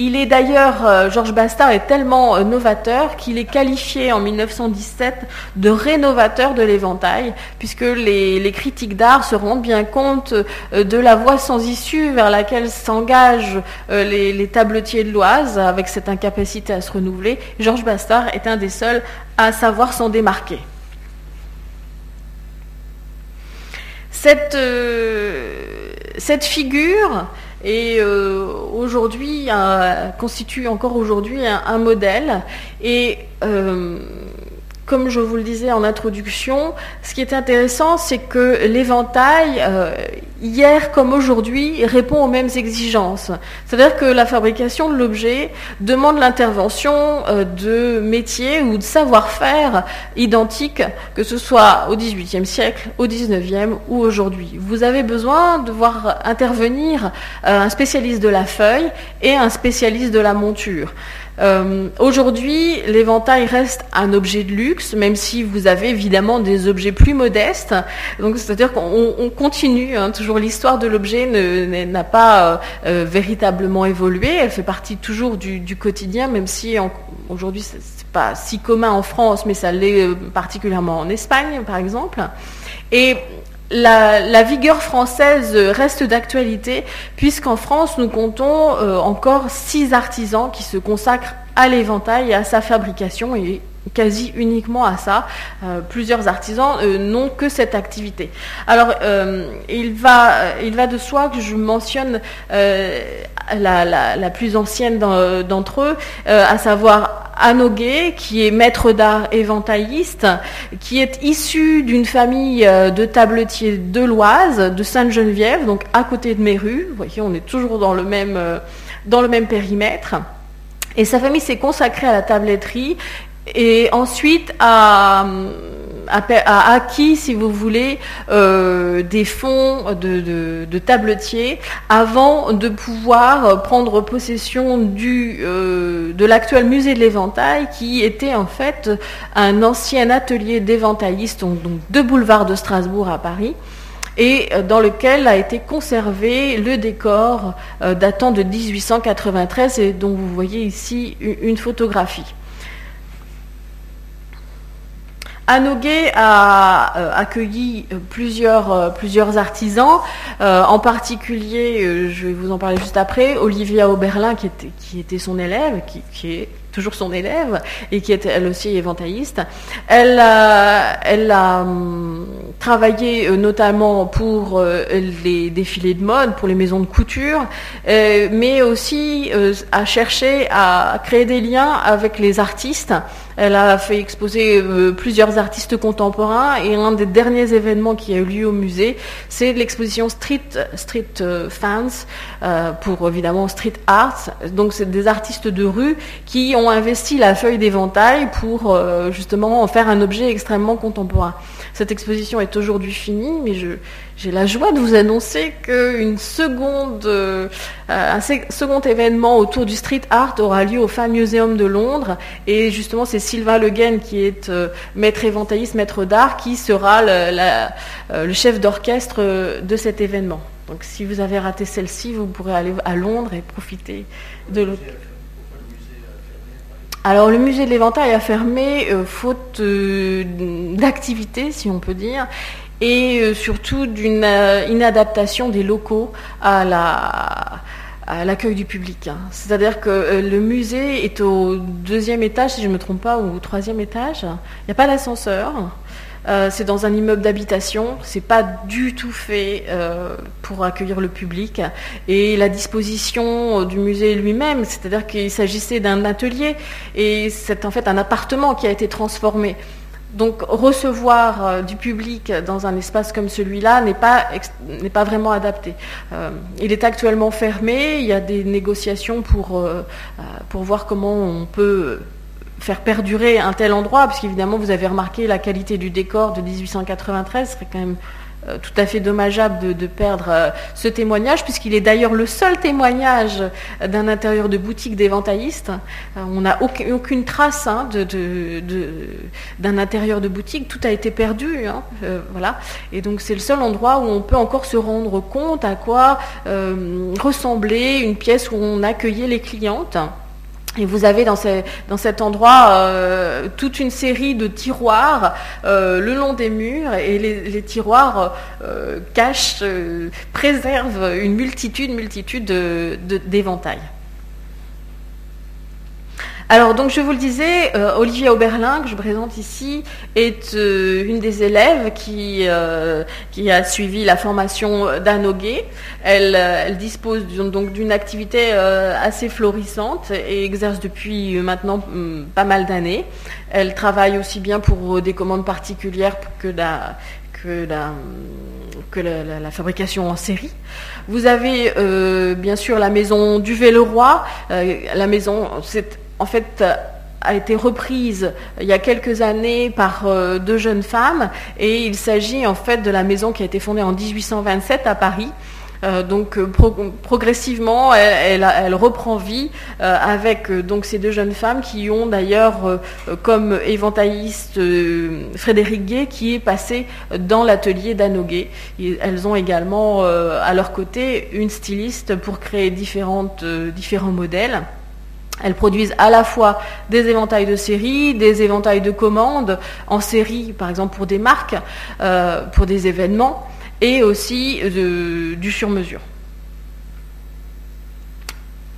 Speaker 2: Il est d'ailleurs, euh, Georges Bastard est tellement euh, novateur qu'il est qualifié en 1917 de rénovateur de l'éventail, puisque les, critiques d'art se rendent bien compte euh, de la voie sans issue vers laquelle s'engagent les, les, tabletiers de l'Oise, avec cette incapacité à se renouveler. Georges Bastard est un des seuls à savoir s'en démarquer. Cette, cette figure et euh, aujourd'hui constitue encore aujourd'hui un, modèle. Et euh, comme je vous le disais en introduction, ce qui est intéressant, c'est que l'éventail, euh, hier comme aujourd'hui, répond aux mêmes exigences. C'est-à-dire que la fabrication de l'objet demande l'intervention euh, de métiers ou de savoir-faire identiques, que ce soit au XVIIIe siècle, au XIXe ou aujourd'hui. Vous avez besoin de voir intervenir euh, un spécialiste de la feuille et un spécialiste de la monture. Euh, aujourd'hui, l'éventail reste un objet de luxe, même si vous avez évidemment des objets plus modestes. Donc, c'est-à-dire qu'on continue. Hein, toujours, l'histoire de l'objet n'a pas euh, euh, véritablement évolué. Elle fait partie toujours du, quotidien, même si aujourd'hui c'est pas si commun en France, mais ça l'est particulièrement en Espagne, par exemple. Et la, vigueur française reste d'actualité puisqu'en France, nous comptons euh, encore six artisans qui se consacrent à l'éventail et à sa fabrication quasi uniquement à ça. Euh, plusieurs artisans euh, n'ont que cette activité. Alors, il, va, il va de soi que je mentionne la, plus ancienne d'entre eux, à savoir Anoguet, qui est maître d'art éventailliste, qui est issu d'une famille euh, de tabletiers de l'Oise, de Sainte-Geneviève, donc à côté de Méru. Vous voyez, on est toujours euh, dans le même périmètre. Et sa famille s'est consacrée à la tabletterie et ensuite a, acquis, si vous voulez, euh, des fonds de, de, tabletiers avant de pouvoir prendre possession du, euh, de l'actuel musée de l'éventail, qui était en fait un ancien atelier d'éventaillistes, donc, donc deux boulevards de Strasbourg à Paris et dans lequel a été conservé le décor euh, datant de 1893 et dont vous voyez ici une photographie. Anoguet a euh, accueilli euh, plusieurs, euh, plusieurs artisans, en particulier, je vais vous en parler juste après, Olivia Oberlin qui était, son élève, qui, est toujours son élève et qui était elle aussi éventailliste. Elle a, elle a hum, travaillé notamment pour les défilés de mode, pour les maisons de couture, mais aussi a cherché à créer des liens avec les artistes elle a fait exposer euh, plusieurs artistes contemporains et un des derniers événements qui a eu lieu au musée, c'est l'exposition Street, euh, Fans euh, pour évidemment Street Art. Donc c'est des artistes de rue qui ont investi la feuille d'éventail pour justement en faire un objet extrêmement contemporain. Cette exposition est aujourd'hui finie, mais j'ai la joie de vous annoncer qu'une euh, un second événement autour du street art aura lieu au Fan Museum de Londres. Et justement, c'est Sylvain Le Guen qui est euh, maître éventailliste, maître d'art, qui sera euh, le chef d'orchestre de cet événement. Donc si vous avez raté celle-ci, vous pourrez aller à Londres et profiter de l'autre. Alors le musée de l'éventail a fermé euh, faute euh, d'activité, si on peut dire, et euh, surtout d'une inadaptation des locaux à la, à l'accueil du public. Hein. C'est-à-dire que le musée est au deuxième étage, si je ne me trompe pas, au troisième étage. Il n'y a pas d'ascenseur. Euh, c'est dans un immeuble d'habitation, c'est pas du tout fait euh, pour accueillir le public. Et la disposition du musée lui-même, c'est-à-dire qu'il s'agissait d'un atelier et c'est en fait un appartement qui a été transformé. Donc recevoir euh, du public dans un espace comme celui-là n'est pas, vraiment adapté. il est actuellement fermé, il y a des négociations pour voir comment on peut faire perdurer un tel endroit, puisqu'évidemment vous avez remarqué la qualité du décor de 1893, ce serait quand même euh, tout à fait dommageable de, perdre euh, ce témoignage, puisqu'il est d'ailleurs le seul témoignage d'un intérieur de boutique d'éventailliste. Euh, on n'a aucune, trace hein, d'un intérieur de boutique, tout a été perdu. Hein, voilà. Et donc c'est le seul endroit où on peut encore se rendre compte à quoi ressemblait une pièce où on accueillait les clientes. Et vous avez dans, cet endroit euh, toute une série de tiroirs euh, le long des murs et les, tiroirs euh, cachent, préservent une multitude, multitude d'éventails. Alors, donc, je vous le disais, euh, Olivier Oberlin, que je présente ici, est euh, une des élèves qui, euh, qui a suivi la formation d'Anoguet. Elle, dispose donc d'une activité assez florissante et exerce depuis maintenant mm, pas mal d'années. Elle travaille aussi bien pour des commandes particulières que la, que la, fabrication en série. Vous avez bien sûr la maison du Véleroy. la maison, c'est en fait, a été reprise il y a quelques années par euh, deux jeunes femmes et il s'agit en fait de la maison qui a été fondée en 1827 à Paris. Euh, donc euh, progressivement, elle, reprend vie avec donc ces deux jeunes femmes qui ont d'ailleurs comme éventailliste Frédéric Gay qui est passé dans l'atelier d'Anoguet. Elles ont également à leur côté une styliste pour créer différents modèles. Elles produisent à la fois des éventails de série, des éventails de commandes en série, par exemple pour des marques, euh, pour des événements, et aussi du sur-mesure.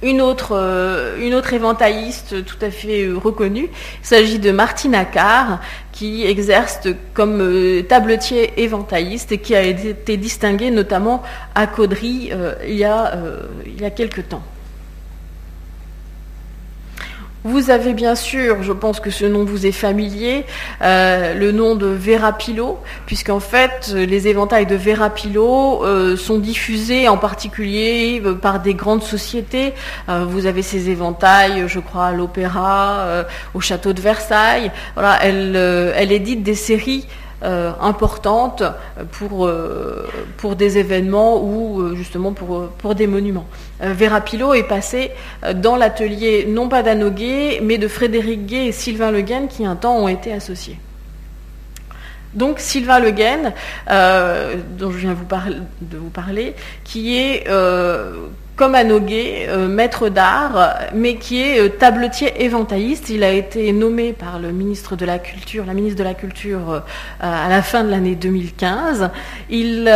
Speaker 2: Une autre, euh, une autre éventailliste tout à fait euh, reconnue, il s'agit de Martine Accard, qui exerce comme tabletier éventailliste et qui a été distinguée notamment à Caudry il y a quelques temps. Vous avez bien sûr, je pense que ce nom vous est familier, euh, le nom de Vera Pilot, puisqu'en fait les éventails de Vera Pilot euh, sont diffusés en particulier euh, par des grandes sociétés. vous avez ces éventails, je crois, à l'Opéra, au château de Versailles. Voilà, elle édite des séries euh, importante pour, euh, pour des événements ou euh, justement pour, pour des monuments. Vera Pilot est passé dans l'atelier non pas d'Anoguet, mais de Frédéric Gay et Sylvain Le Guen qui un temps ont été associés. Donc Sylvain Le Guen, dont je viens de vous parler, qui est comme à euh, maître d'art, mais qui est euh, tabletier éventailliste. Il a été nommé par le ministre de la Culture, la ministre de la Culture euh, à la fin de l'année 2015. Il,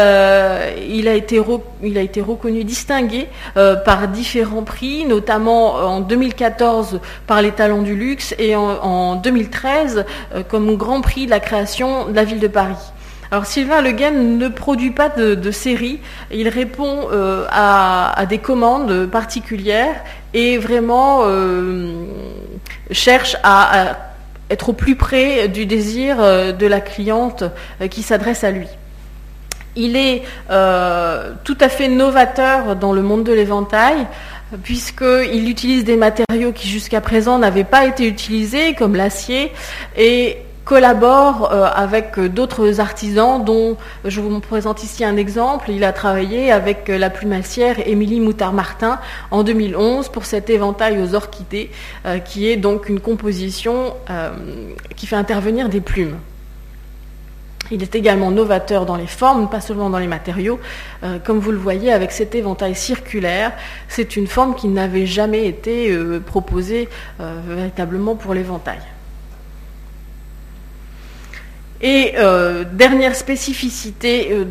Speaker 2: il, a été il, a été reconnu, distingué par différents prix, notamment en 2014 par les Talents du Luxe et en 2013 comme Grand Prix de la création de la ville de Paris. Alors Sylvain Le Guen ne produit pas de, séries, il répond euh, à, des commandes particulières et vraiment euh, cherche à, être au plus près du désir euh, de la cliente qui s'adresse à lui. Il est tout à fait novateur dans le monde de l'éventail puisqu'il utilise des matériaux qui jusqu'à présent n'avaient pas été utilisés, comme l'acier, collabore euh, avec d'autres artisans dont je vous présente ici un exemple. Il a travaillé avec la plumassière Émilie Moutard-Martin en 2011 pour cet éventail aux orchidées euh, qui est donc une composition euh, qui fait intervenir des plumes. Il est également novateur dans les formes, pas seulement dans les matériaux. comme vous le voyez avec cet éventail circulaire, c'est une forme qui n'avait jamais été proposée véritablement pour l'éventail. Et euh, dernière spécificité euh,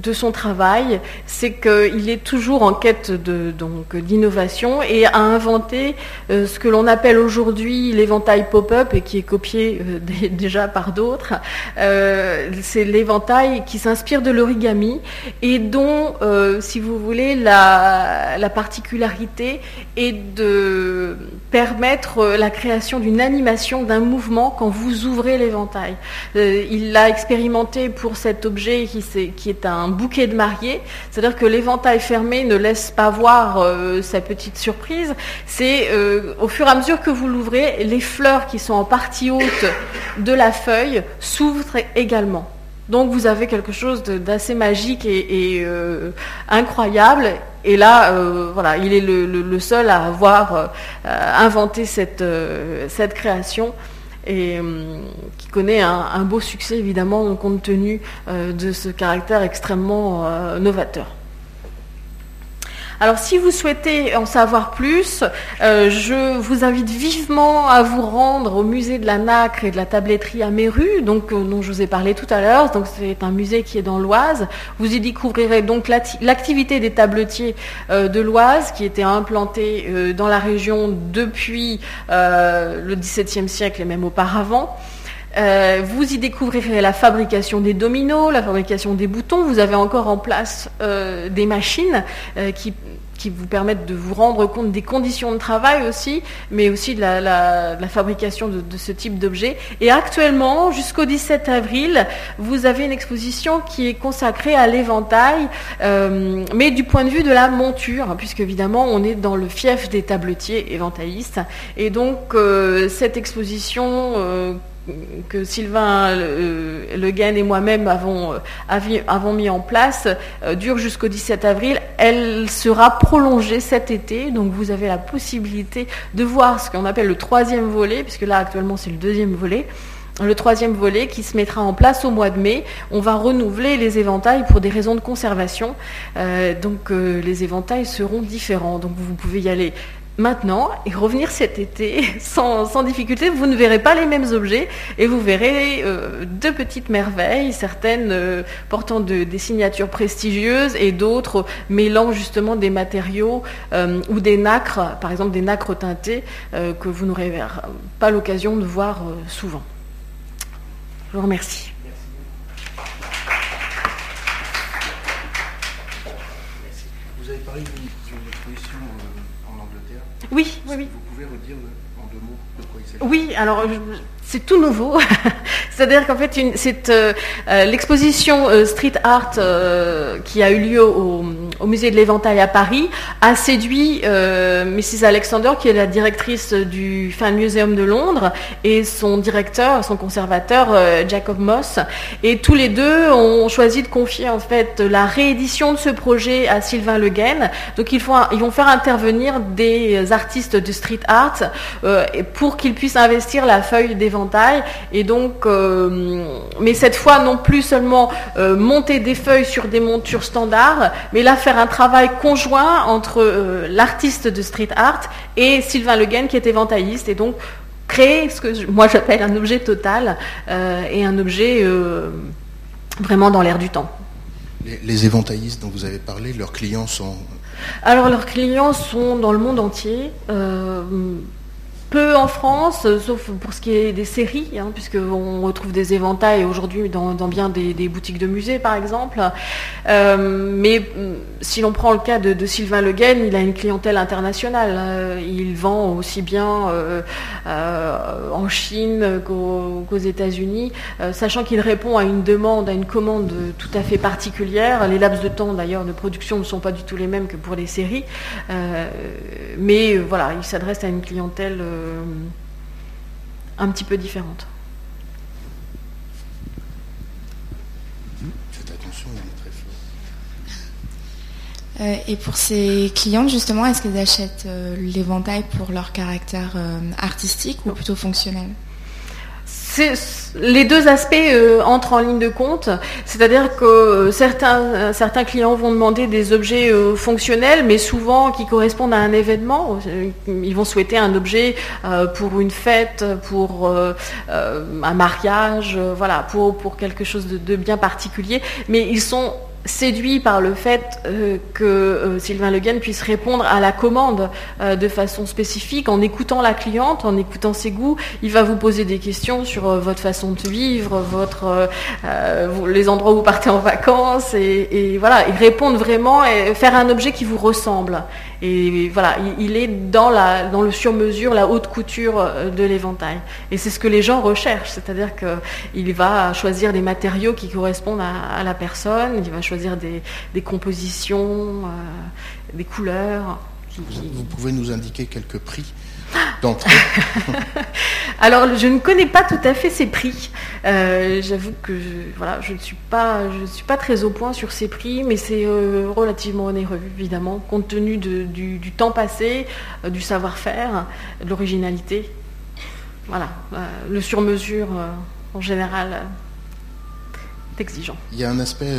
Speaker 2: de son travail, c'est qu'il est toujours en quête d'innovation et a inventé euh, ce que l'on appelle aujourd'hui l'éventail pop-up et qui est copié euh, déjà par d'autres. Euh, c'est l'éventail qui s'inspire de l'origami et dont, si vous voulez, la, la particularité est de permettre la création d'une animation, d'un mouvement quand vous ouvrez l'éventail. il l'a expérimenté pour cet objet qui est un bouquet de mariée, c'est-à-dire que l'éventail fermé ne laisse pas voir euh, sa petite surprise. C'est euh, au fur et à mesure que vous l'ouvrez, les fleurs qui sont en partie haute de la feuille s'ouvrent également. Donc vous avez quelque chose d'assez magique et, euh, incroyable. Et là, voilà, il est le, seul à avoir inventé cette création et hum, qui connaît un, beau succès évidemment compte tenu euh, de ce caractère extrêmement euh, novateur. Alors si vous souhaitez en savoir plus, euh, je vous invite vivement à vous rendre au musée de la nacre et de la tabletterie à Méru, donc, euh, dont je vous ai parlé tout à l'heure. Donc c'est un musée qui est dans l'Oise. Vous y découvrirez donc l'activité des tabletiers euh, de l'Oise qui était implantée dans la région depuis le XVIIe siècle et même auparavant. Vous y découvrirez la fabrication des dominos, la fabrication des boutons. Vous avez encore en place des machines qui qui vous permettent de vous rendre compte des conditions de travail aussi, mais aussi de la, fabrication de, ce type d'objet. Et actuellement, jusqu'au 17 avril, vous avez une exposition qui est consacrée à l'éventail, euh, mais du point de vue de la monture, puisque évidemment on est dans le fief des tabletiers éventaillistes. Et donc euh, cette exposition euh, que Sylvain Le, Guen et moi-même avons, euh, avons, mis en place euh, dure jusqu'au 17 avril. Elle sera prolongée cet été, donc vous avez la possibilité de voir ce qu'on appelle le troisième volet, puisque là actuellement c'est le deuxième volet. Le troisième volet qui se mettra en place au mois de mai, on va renouveler les éventails pour des raisons de conservation. Euh, donc les éventails seront différents. Donc vous pouvez y aller maintenant et revenir cet été sans, difficulté. Vous ne verrez pas les mêmes objets et vous verrez euh, deux petites merveilles, certaines euh, portant des signatures prestigieuses et d'autres mêlant justement des matériaux euh, ou des nacres, par exemple des nacres teintées que vous n'aurez pas l'occasion de voir souvent. Je vous remercie.
Speaker 1: Vous avez parlé d'une exposition
Speaker 2: oui, oui, oui.
Speaker 1: Vous pouvez redire en deux mots de quoi il s'agit?
Speaker 2: Oui, alors c'est tout nouveau. C'est-à-dire qu'en fait, euh, euh, l'exposition euh, Street Art qui a eu lieu au, musée de l'Éventail à Paris a séduit Mrs. Alexander, qui est la directrice du Fan Museum de Londres, et son directeur, son conservateur, Jacob Moss. Et tous les deux ont choisi de confier en fait la réédition de ce projet à Sylvain Le Guen. Donc ils, ils vont faire intervenir des artistes de street art pour qu'ils puissent investir la feuille d'éventail et donc, euh, mais cette fois non plus seulement euh, monter des feuilles sur des montures standards, mais là faire un travail conjoint entre euh, l'artiste de street art et Sylvain Le Guen qui est éventailliste et donc créer ce que moi j'appelle un objet total et un objet vraiment dans l'air du temps.
Speaker 1: Les, les éventaillistes dont vous avez parlé, leurs clients sont
Speaker 2: alors leurs clients sont dans le monde entier peu en France, euh, sauf pour ce qui est des séries, hein, puisqu'on retrouve des éventails aujourd'hui dans, bien des, boutiques de musées, par exemple. Euh, mais mm, si l'on prend le cas de, Sylvain Le Guen, il a une clientèle internationale. Hein. Il vend aussi bien euh, en Chine qu'aux États-Unis, sachant qu'il répond à une demande, à une commande tout à fait particulière. Les laps de temps, d'ailleurs, de production ne sont pas du tout les mêmes que pour les séries. mais voilà, il s'adresse à une clientèle euh, un petit peu différente.
Speaker 1: Faites attention, il est très
Speaker 3: fort. Euh, et pour ces clientes, justement, est-ce qu'elles achètent euh, l'éventail pour leur caractère artistique ou plutôt fonctionnel?
Speaker 2: Les deux aspects euh, entrent en ligne de compte, c'est-à-dire que euh, certains, certains clients vont demander des objets euh, fonctionnels, mais souvent qui correspondent à un événement. Ils vont souhaiter un objet pour une fête, pour un mariage, voilà, pour, pour quelque chose de, bien particulier, mais ils sont séduit par le fait euh, que euh, Sylvain Le Guen puisse répondre à la commande euh, de façon spécifique en écoutant la cliente, en écoutant ses goûts. Il va vous poser des questions sur votre façon de vivre, les endroits où vous partez en vacances, et, et voilà, il répondre vraiment et faire un objet qui vous ressemble. Et voilà, il est dans, la, dans le sur-mesure, la haute couture euh, de l'éventail. Et c'est ce que les gens recherchent, c'est-à-dire qu'il va choisir des matériaux qui correspondent à, la personne, il va choisir des, compositions, euh, des couleurs.
Speaker 1: Vous pouvez nous indiquer quelques prix d'entrée
Speaker 2: Alors, je ne connais pas tout à fait ces prix. Euh, j'avoue que je, voilà, je ne suis pas, je suis pas très au point sur ces prix, mais c'est euh, relativement onéreux, évidemment, compte tenu du, temps passé, euh, du savoir-faire, de l'originalité. Voilà, le sur-mesure, en général, est exigeant.
Speaker 1: Il y a un aspect,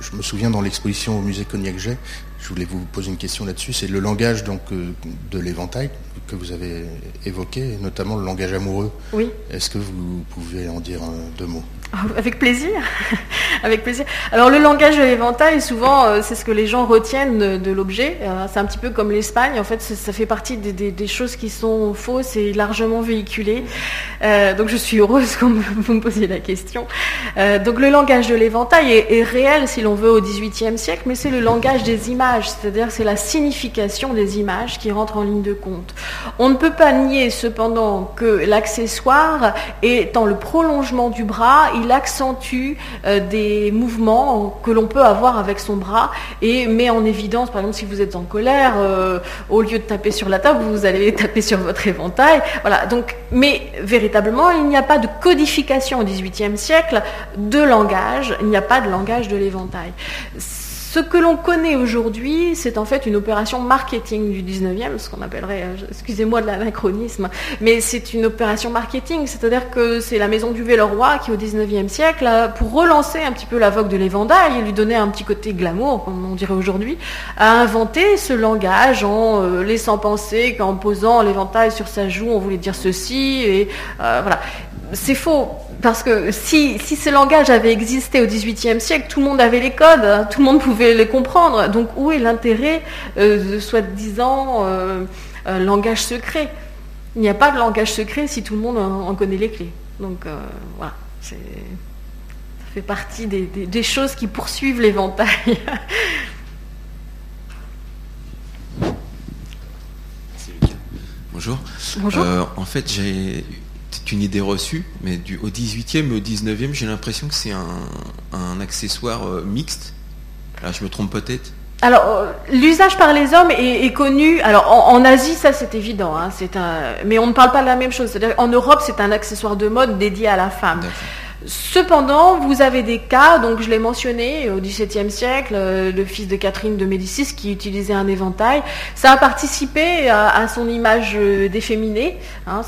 Speaker 1: je me souviens dans l'exposition au musée Cognac-Jet, je voulais vous poser une question là-dessus. C'est le langage donc euh, de l'éventail que vous avez évoqué, notamment le langage amoureux.
Speaker 2: Oui.
Speaker 1: Est-ce que vous pouvez en dire deux mots?
Speaker 2: Avec plaisir, avec plaisir. Alors le langage de l'éventail, souvent, euh, c'est ce que les gens retiennent de, l'objet. Euh, c'est un petit peu comme l'Espagne. En fait, ça fait partie des, choses qui sont fausses et largement véhiculées. Euh, donc je suis heureuse que vous me posiez la question. donc le langage de l'éventail est, réel, si l'on veut, au XVIIIe siècle, mais c'est le langage des images, c'est-à-dire c'est la signification des images qui rentre en ligne de compte. On ne peut pas nier cependant que l'accessoire étant le prolongement du bras, il accentue euh, des mouvements que l'on peut avoir avec son bras et met en évidence, par exemple, si vous êtes en colère, euh, au lieu de taper sur la table, vous allez taper sur votre éventail. Voilà. Donc, mais véritablement, il n'y a pas de codification au XVIIIe siècle de langage. Il n'y a pas de langage de l'éventail. Ce que l'on connaît aujourd'hui, c'est en fait une opération marketing du 19e, ce qu'on appellerait, euh, excusez-moi de l'anachronisme, mais c'est une opération marketing, c'est-à-dire que c'est la maison du Villeroy qui, au 19e siècle, pour relancer un petit peu la vogue de l'éventail et lui donner un petit côté glamour, comme on dirait aujourd'hui, a inventé ce langage en euh, laissant penser qu'en posant l'éventail sur sa joue, on voulait dire ceci, et euh, voilà. C'est faux. Parce que si, si ce langage avait existé au XVIIIe siècle, tout le monde avait les codes, hein, tout le monde pouvait les comprendre. Donc où est l'intérêt euh, de soi-disant euh, euh, langage secret? Il n'y a pas de langage secret si tout le monde en, connaît les clés. Donc voilà, ça fait partie des, choses qui poursuivent l'éventail.
Speaker 4: Bonjour.
Speaker 2: Bonjour.
Speaker 4: en fait, j'ai une idée reçue, mais du, au 18e et au 19e, j'ai l'impression que c'est un, accessoire euh, mixte. Là, je me trompe peut-être?
Speaker 2: Alors, euh, l'usage par les hommes est, connu. Alors, en, Asie, ça c'est évident. Hein, c'est un, mais on ne parle pas de la même chose. C'est-à-dire, en Europe, c'est un accessoire de mode dédié à la femme. Cependant, vous avez des cas, donc je l'ai mentionné au XVIIe siècle, euh, le fils de Catherine de Médicis qui utilisait un éventail. Ça a participé à, son image euh, déféminée, hein,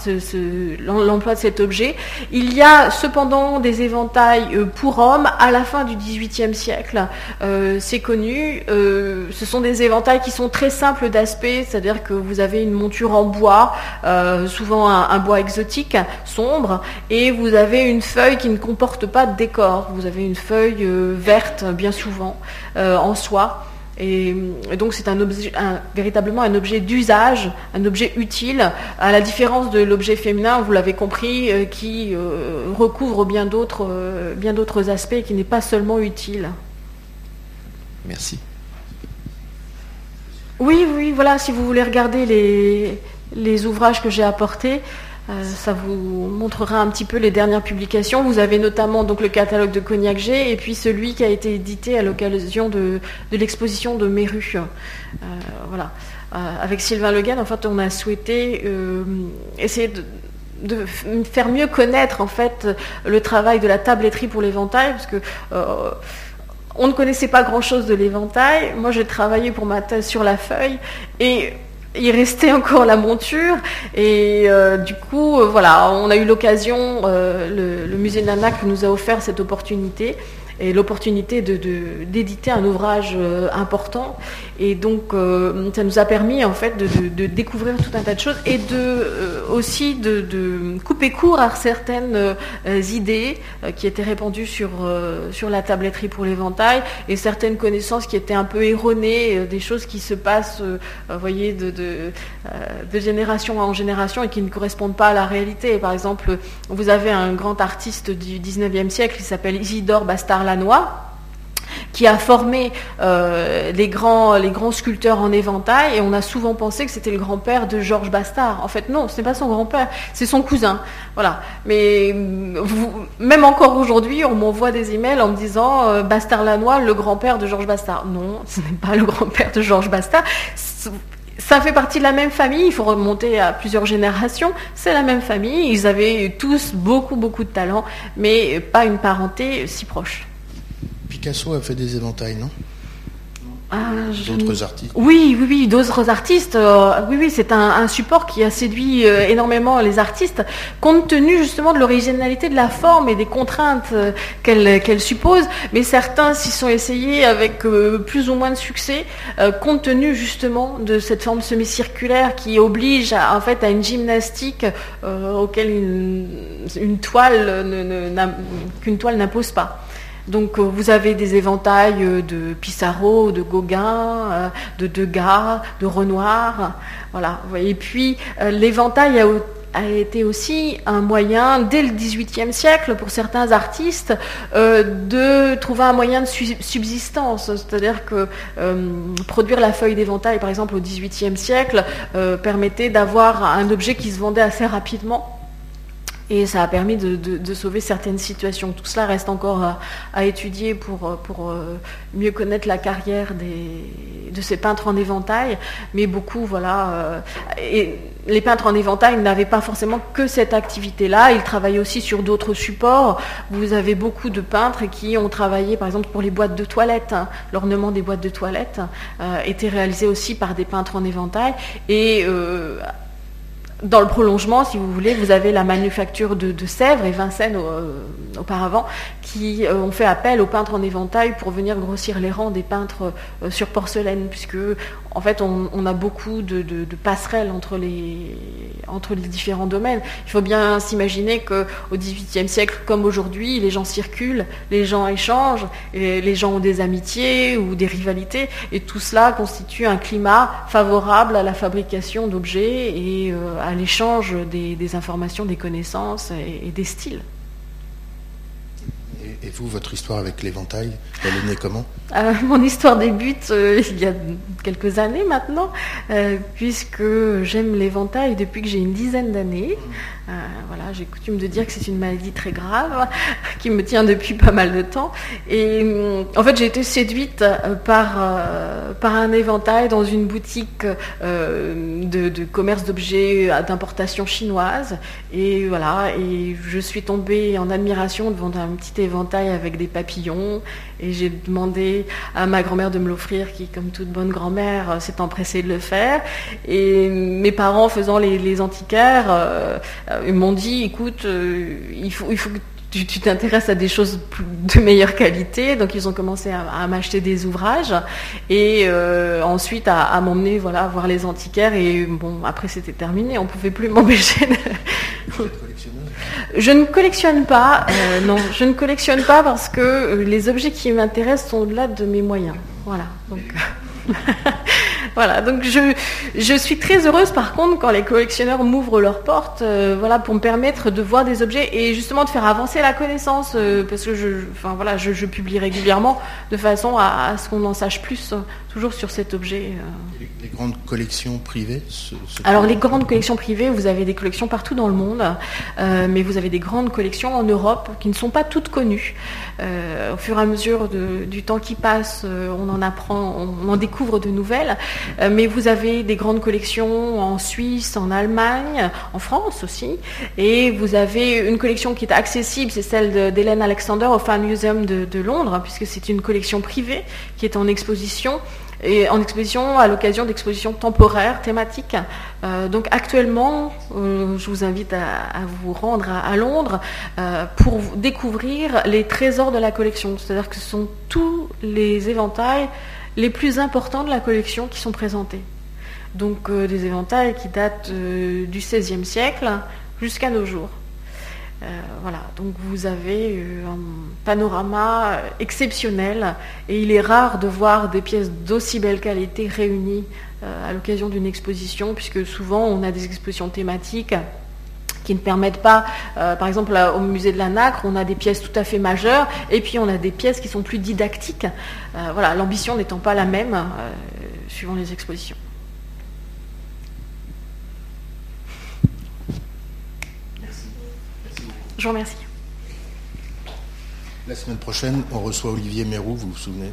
Speaker 2: l'emploi de cet objet. Il y a cependant des éventails euh, pour hommes à la fin du XVIIIe siècle. C'est connu. ce sont des éventails qui sont très simples d'aspect, c'est-à-dire que vous avez une monture en bois, souvent un, bois exotique, sombre, et vous avez une feuille qui ne comporte pas de décor. Vous avez une feuille euh, verte, bien souvent, euh, en soie. Et, donc c'est un objet, véritablement un objet d'usage, un objet utile, à la différence de l'objet féminin, vous l'avez compris, euh, qui recouvre bien d'autres, bien d'autres aspects, qui n'est pas seulement utile.
Speaker 4: Merci.
Speaker 2: Oui, oui, voilà, si vous voulez regarder les, les ouvrages que j'ai apportés, euh, ça vous montrera un petit peu les dernières publications. Vous avez notamment donc le catalogue de Cognac G et puis celui qui a été édité à l'occasion de, l'exposition de Méru. Euh, voilà. Euh, avec Sylvain Legan, en fait, on a souhaité essayer de, faire mieux connaître en fait le travail de la tabletterie pour l'éventail, parce que on ne connaissait pas grand chose de l'éventail. Moi, j'ai travaillé pour ma thèse sur la feuille et il restait encore la monture et euh, du coup euh, voilà on a eu l'occasion euh, le, musée Nanak nous a offert cette opportunité et l'opportunité d'éditer un ouvrage important. Et donc, ça nous a permis en fait de, découvrir tout un tas de choses et de aussi de, couper court à certaines idées qui étaient répandues sur, sur la tabletterie pour l'éventail et certaines connaissances qui étaient un peu erronées, des choses qui se passent, voyez, de, génération en génération et qui ne correspondent pas à la réalité. Par exemple, vous avez un grand artiste du 19e siècle qui s'appelle Isidore Bastard-Lannoy, qui a formé euh, les, grands, les grands sculpteurs en éventail, et on a souvent pensé que c'était le grand-père de Georges Bastard. En fait, non, ce n'est pas son grand-père, c'est son cousin. Voilà. Mais même encore aujourd'hui, on m'envoie des emails en me disant euh, Bastard Lannoy, le grand-père de Georges Bastard. Non, ce n'est pas le grand-père de Georges Bastard ça fait partie de la même famille, il faut remonter à plusieurs générations, c'est la même famille, ils avaient tous beaucoup beaucoup de talent, mais pas une parenté si proche.
Speaker 1: Picasso a fait des éventails, non?
Speaker 2: Ah,
Speaker 1: d'autres artistes
Speaker 2: Oui, oui, oui, d'autres artistes. Euh, oui, oui, c'est un, support qui a séduit euh, énormément les artistes, compte tenu justement de l'originalité de la forme et des contraintes euh, qu'elle suppose. Mais certains s'y sont essayés avec plus ou moins de succès, compte tenu justement de cette forme semi-circulaire qui oblige en fait à une gymnastique auquel une, toile qu'une toile n'impose pas. Donc euh, vous avez des éventails euh, de Pissarro, de Gauguin, euh, de Degas, de Renoir. Voilà. Et puis l'éventail a, été aussi un moyen, dès le XVIIIe siècle, pour certains artistes, de trouver un moyen de subsistance. C'est-à-dire que produire la feuille d'éventail, par exemple, au XVIIIe siècle, permettait d'avoir un objet qui se vendait assez rapidement et ça a permis de, sauver certaines situations. Tout cela reste encore à, étudier pour, euh, mieux connaître la carrière de ces peintres en éventail. Mais beaucoup, voilà. Euh, et les peintres en éventail n'avaient pas forcément que cette activité-là. Ils travaillaient aussi sur d'autres supports. Vous avez beaucoup de peintres qui ont travaillé, par exemple, pour les boîtes de toilettes. L'ornement des boîtes de toilettes euh, était réalisé aussi par des peintres en éventail. Et dans le prolongement, si vous voulez, vous avez la manufacture de, Sèvres et Vincennes euh, auparavant qui euh, ont fait appel aux peintres en éventail pour venir grossir les rangs des peintres euh, sur porcelaine, puisque en fait on, a beaucoup de, passerelles entre les, différents domaines. Il faut bien s'imaginer qu'au XVIIIe siècle, comme aujourd'hui, les gens circulent, les gens échangent, et les gens ont des amitiés ou des rivalités, et tout cela constitue un climat favorable à la fabrication d'objets et à à l'échange des, informations, des connaissances et, des styles.
Speaker 1: Et, vous, votre histoire avec l'éventail, elle est née comment
Speaker 2: euh, Mon histoire débute euh, il y a quelques années maintenant, euh, puisque j'aime l'éventail depuis que j'ai une dizaine d'années. Euh, voilà, j'ai coutume de dire que c'est une maladie très grave qui me tient depuis pas mal de temps. Et euh, en fait, j'ai été séduite euh, par, par un éventail dans une boutique de, commerce d'objets d'importation chinoise. Et voilà, et je suis tombée en admiration devant un petit éventail avec des papillons. Et j'ai demandé à ma grand-mère de me l'offrir, qui, comme toute bonne grand-mère, s'est empressée de le faire. Et mes parents faisant les, antiquaires, ils m'ont dit, écoute, euh, il, faut, il faut que tu t'intéresses à des choses de meilleure qualité. Donc ils ont commencé à, m'acheter des ouvrages et euh, ensuite à, m'emmener voilà, voir les antiquaires. Et bon, après c'était terminé, on ne pouvait plus m'empêcher de... Je ne collectionne pas, euh, non, je ne collectionne pas parce que les objets qui m'intéressent sont au-delà de mes moyens. Voilà. Donc, voilà, donc je, suis très heureuse par contre quand les collectionneurs m'ouvrent leurs portes euh, voilà, pour me permettre de voir des objets et justement de faire avancer la connaissance euh, parce que je, publie régulièrement de façon à, ce qu'on en sache plus toujours sur cet objet.
Speaker 1: Euh. Les, grandes collections privées
Speaker 2: Alors les grandes collections privées, vous avez des collections partout dans le monde, mais vous avez des grandes collections en Europe qui ne sont pas toutes connues. au fur et à mesure du temps qui passe, on en apprend, on en découvre de nouvelles. Euh, mais vous avez des grandes collections en Suisse, en Allemagne, en France aussi. Et vous avez une collection qui est accessible, c'est celle d'Hélène Alexander au Fan Museum de, Londres, puisque c'est une collection privée qui est en exposition et en exposition à l'occasion d'expositions temporaires, thématiques. Euh, donc actuellement, euh, je vous invite à, vous rendre à, Londres euh, pour découvrir les trésors de la collection. C'est-à-dire que ce sont tous les éventails les plus importants de la collection qui sont présentés. Donc des éventails qui datent du XVIe siècle jusqu'à nos jours. Euh, voilà, donc vous avez euh, un panorama exceptionnel et il est rare de voir des pièces d'aussi belle qualité réunies euh, à l'occasion d'une exposition, puisque souvent on a des expositions thématiques qui ne permettent pas, par exemple au musée de la Nacre, on a des pièces tout à fait majeures, et puis on a des pièces qui sont plus didactiques. voilà, l'ambition n'étant pas la même suivant les expositions. Je vous remercie.
Speaker 1: La semaine prochaine, on reçoit Olivier Mérou, vous vous souvenez?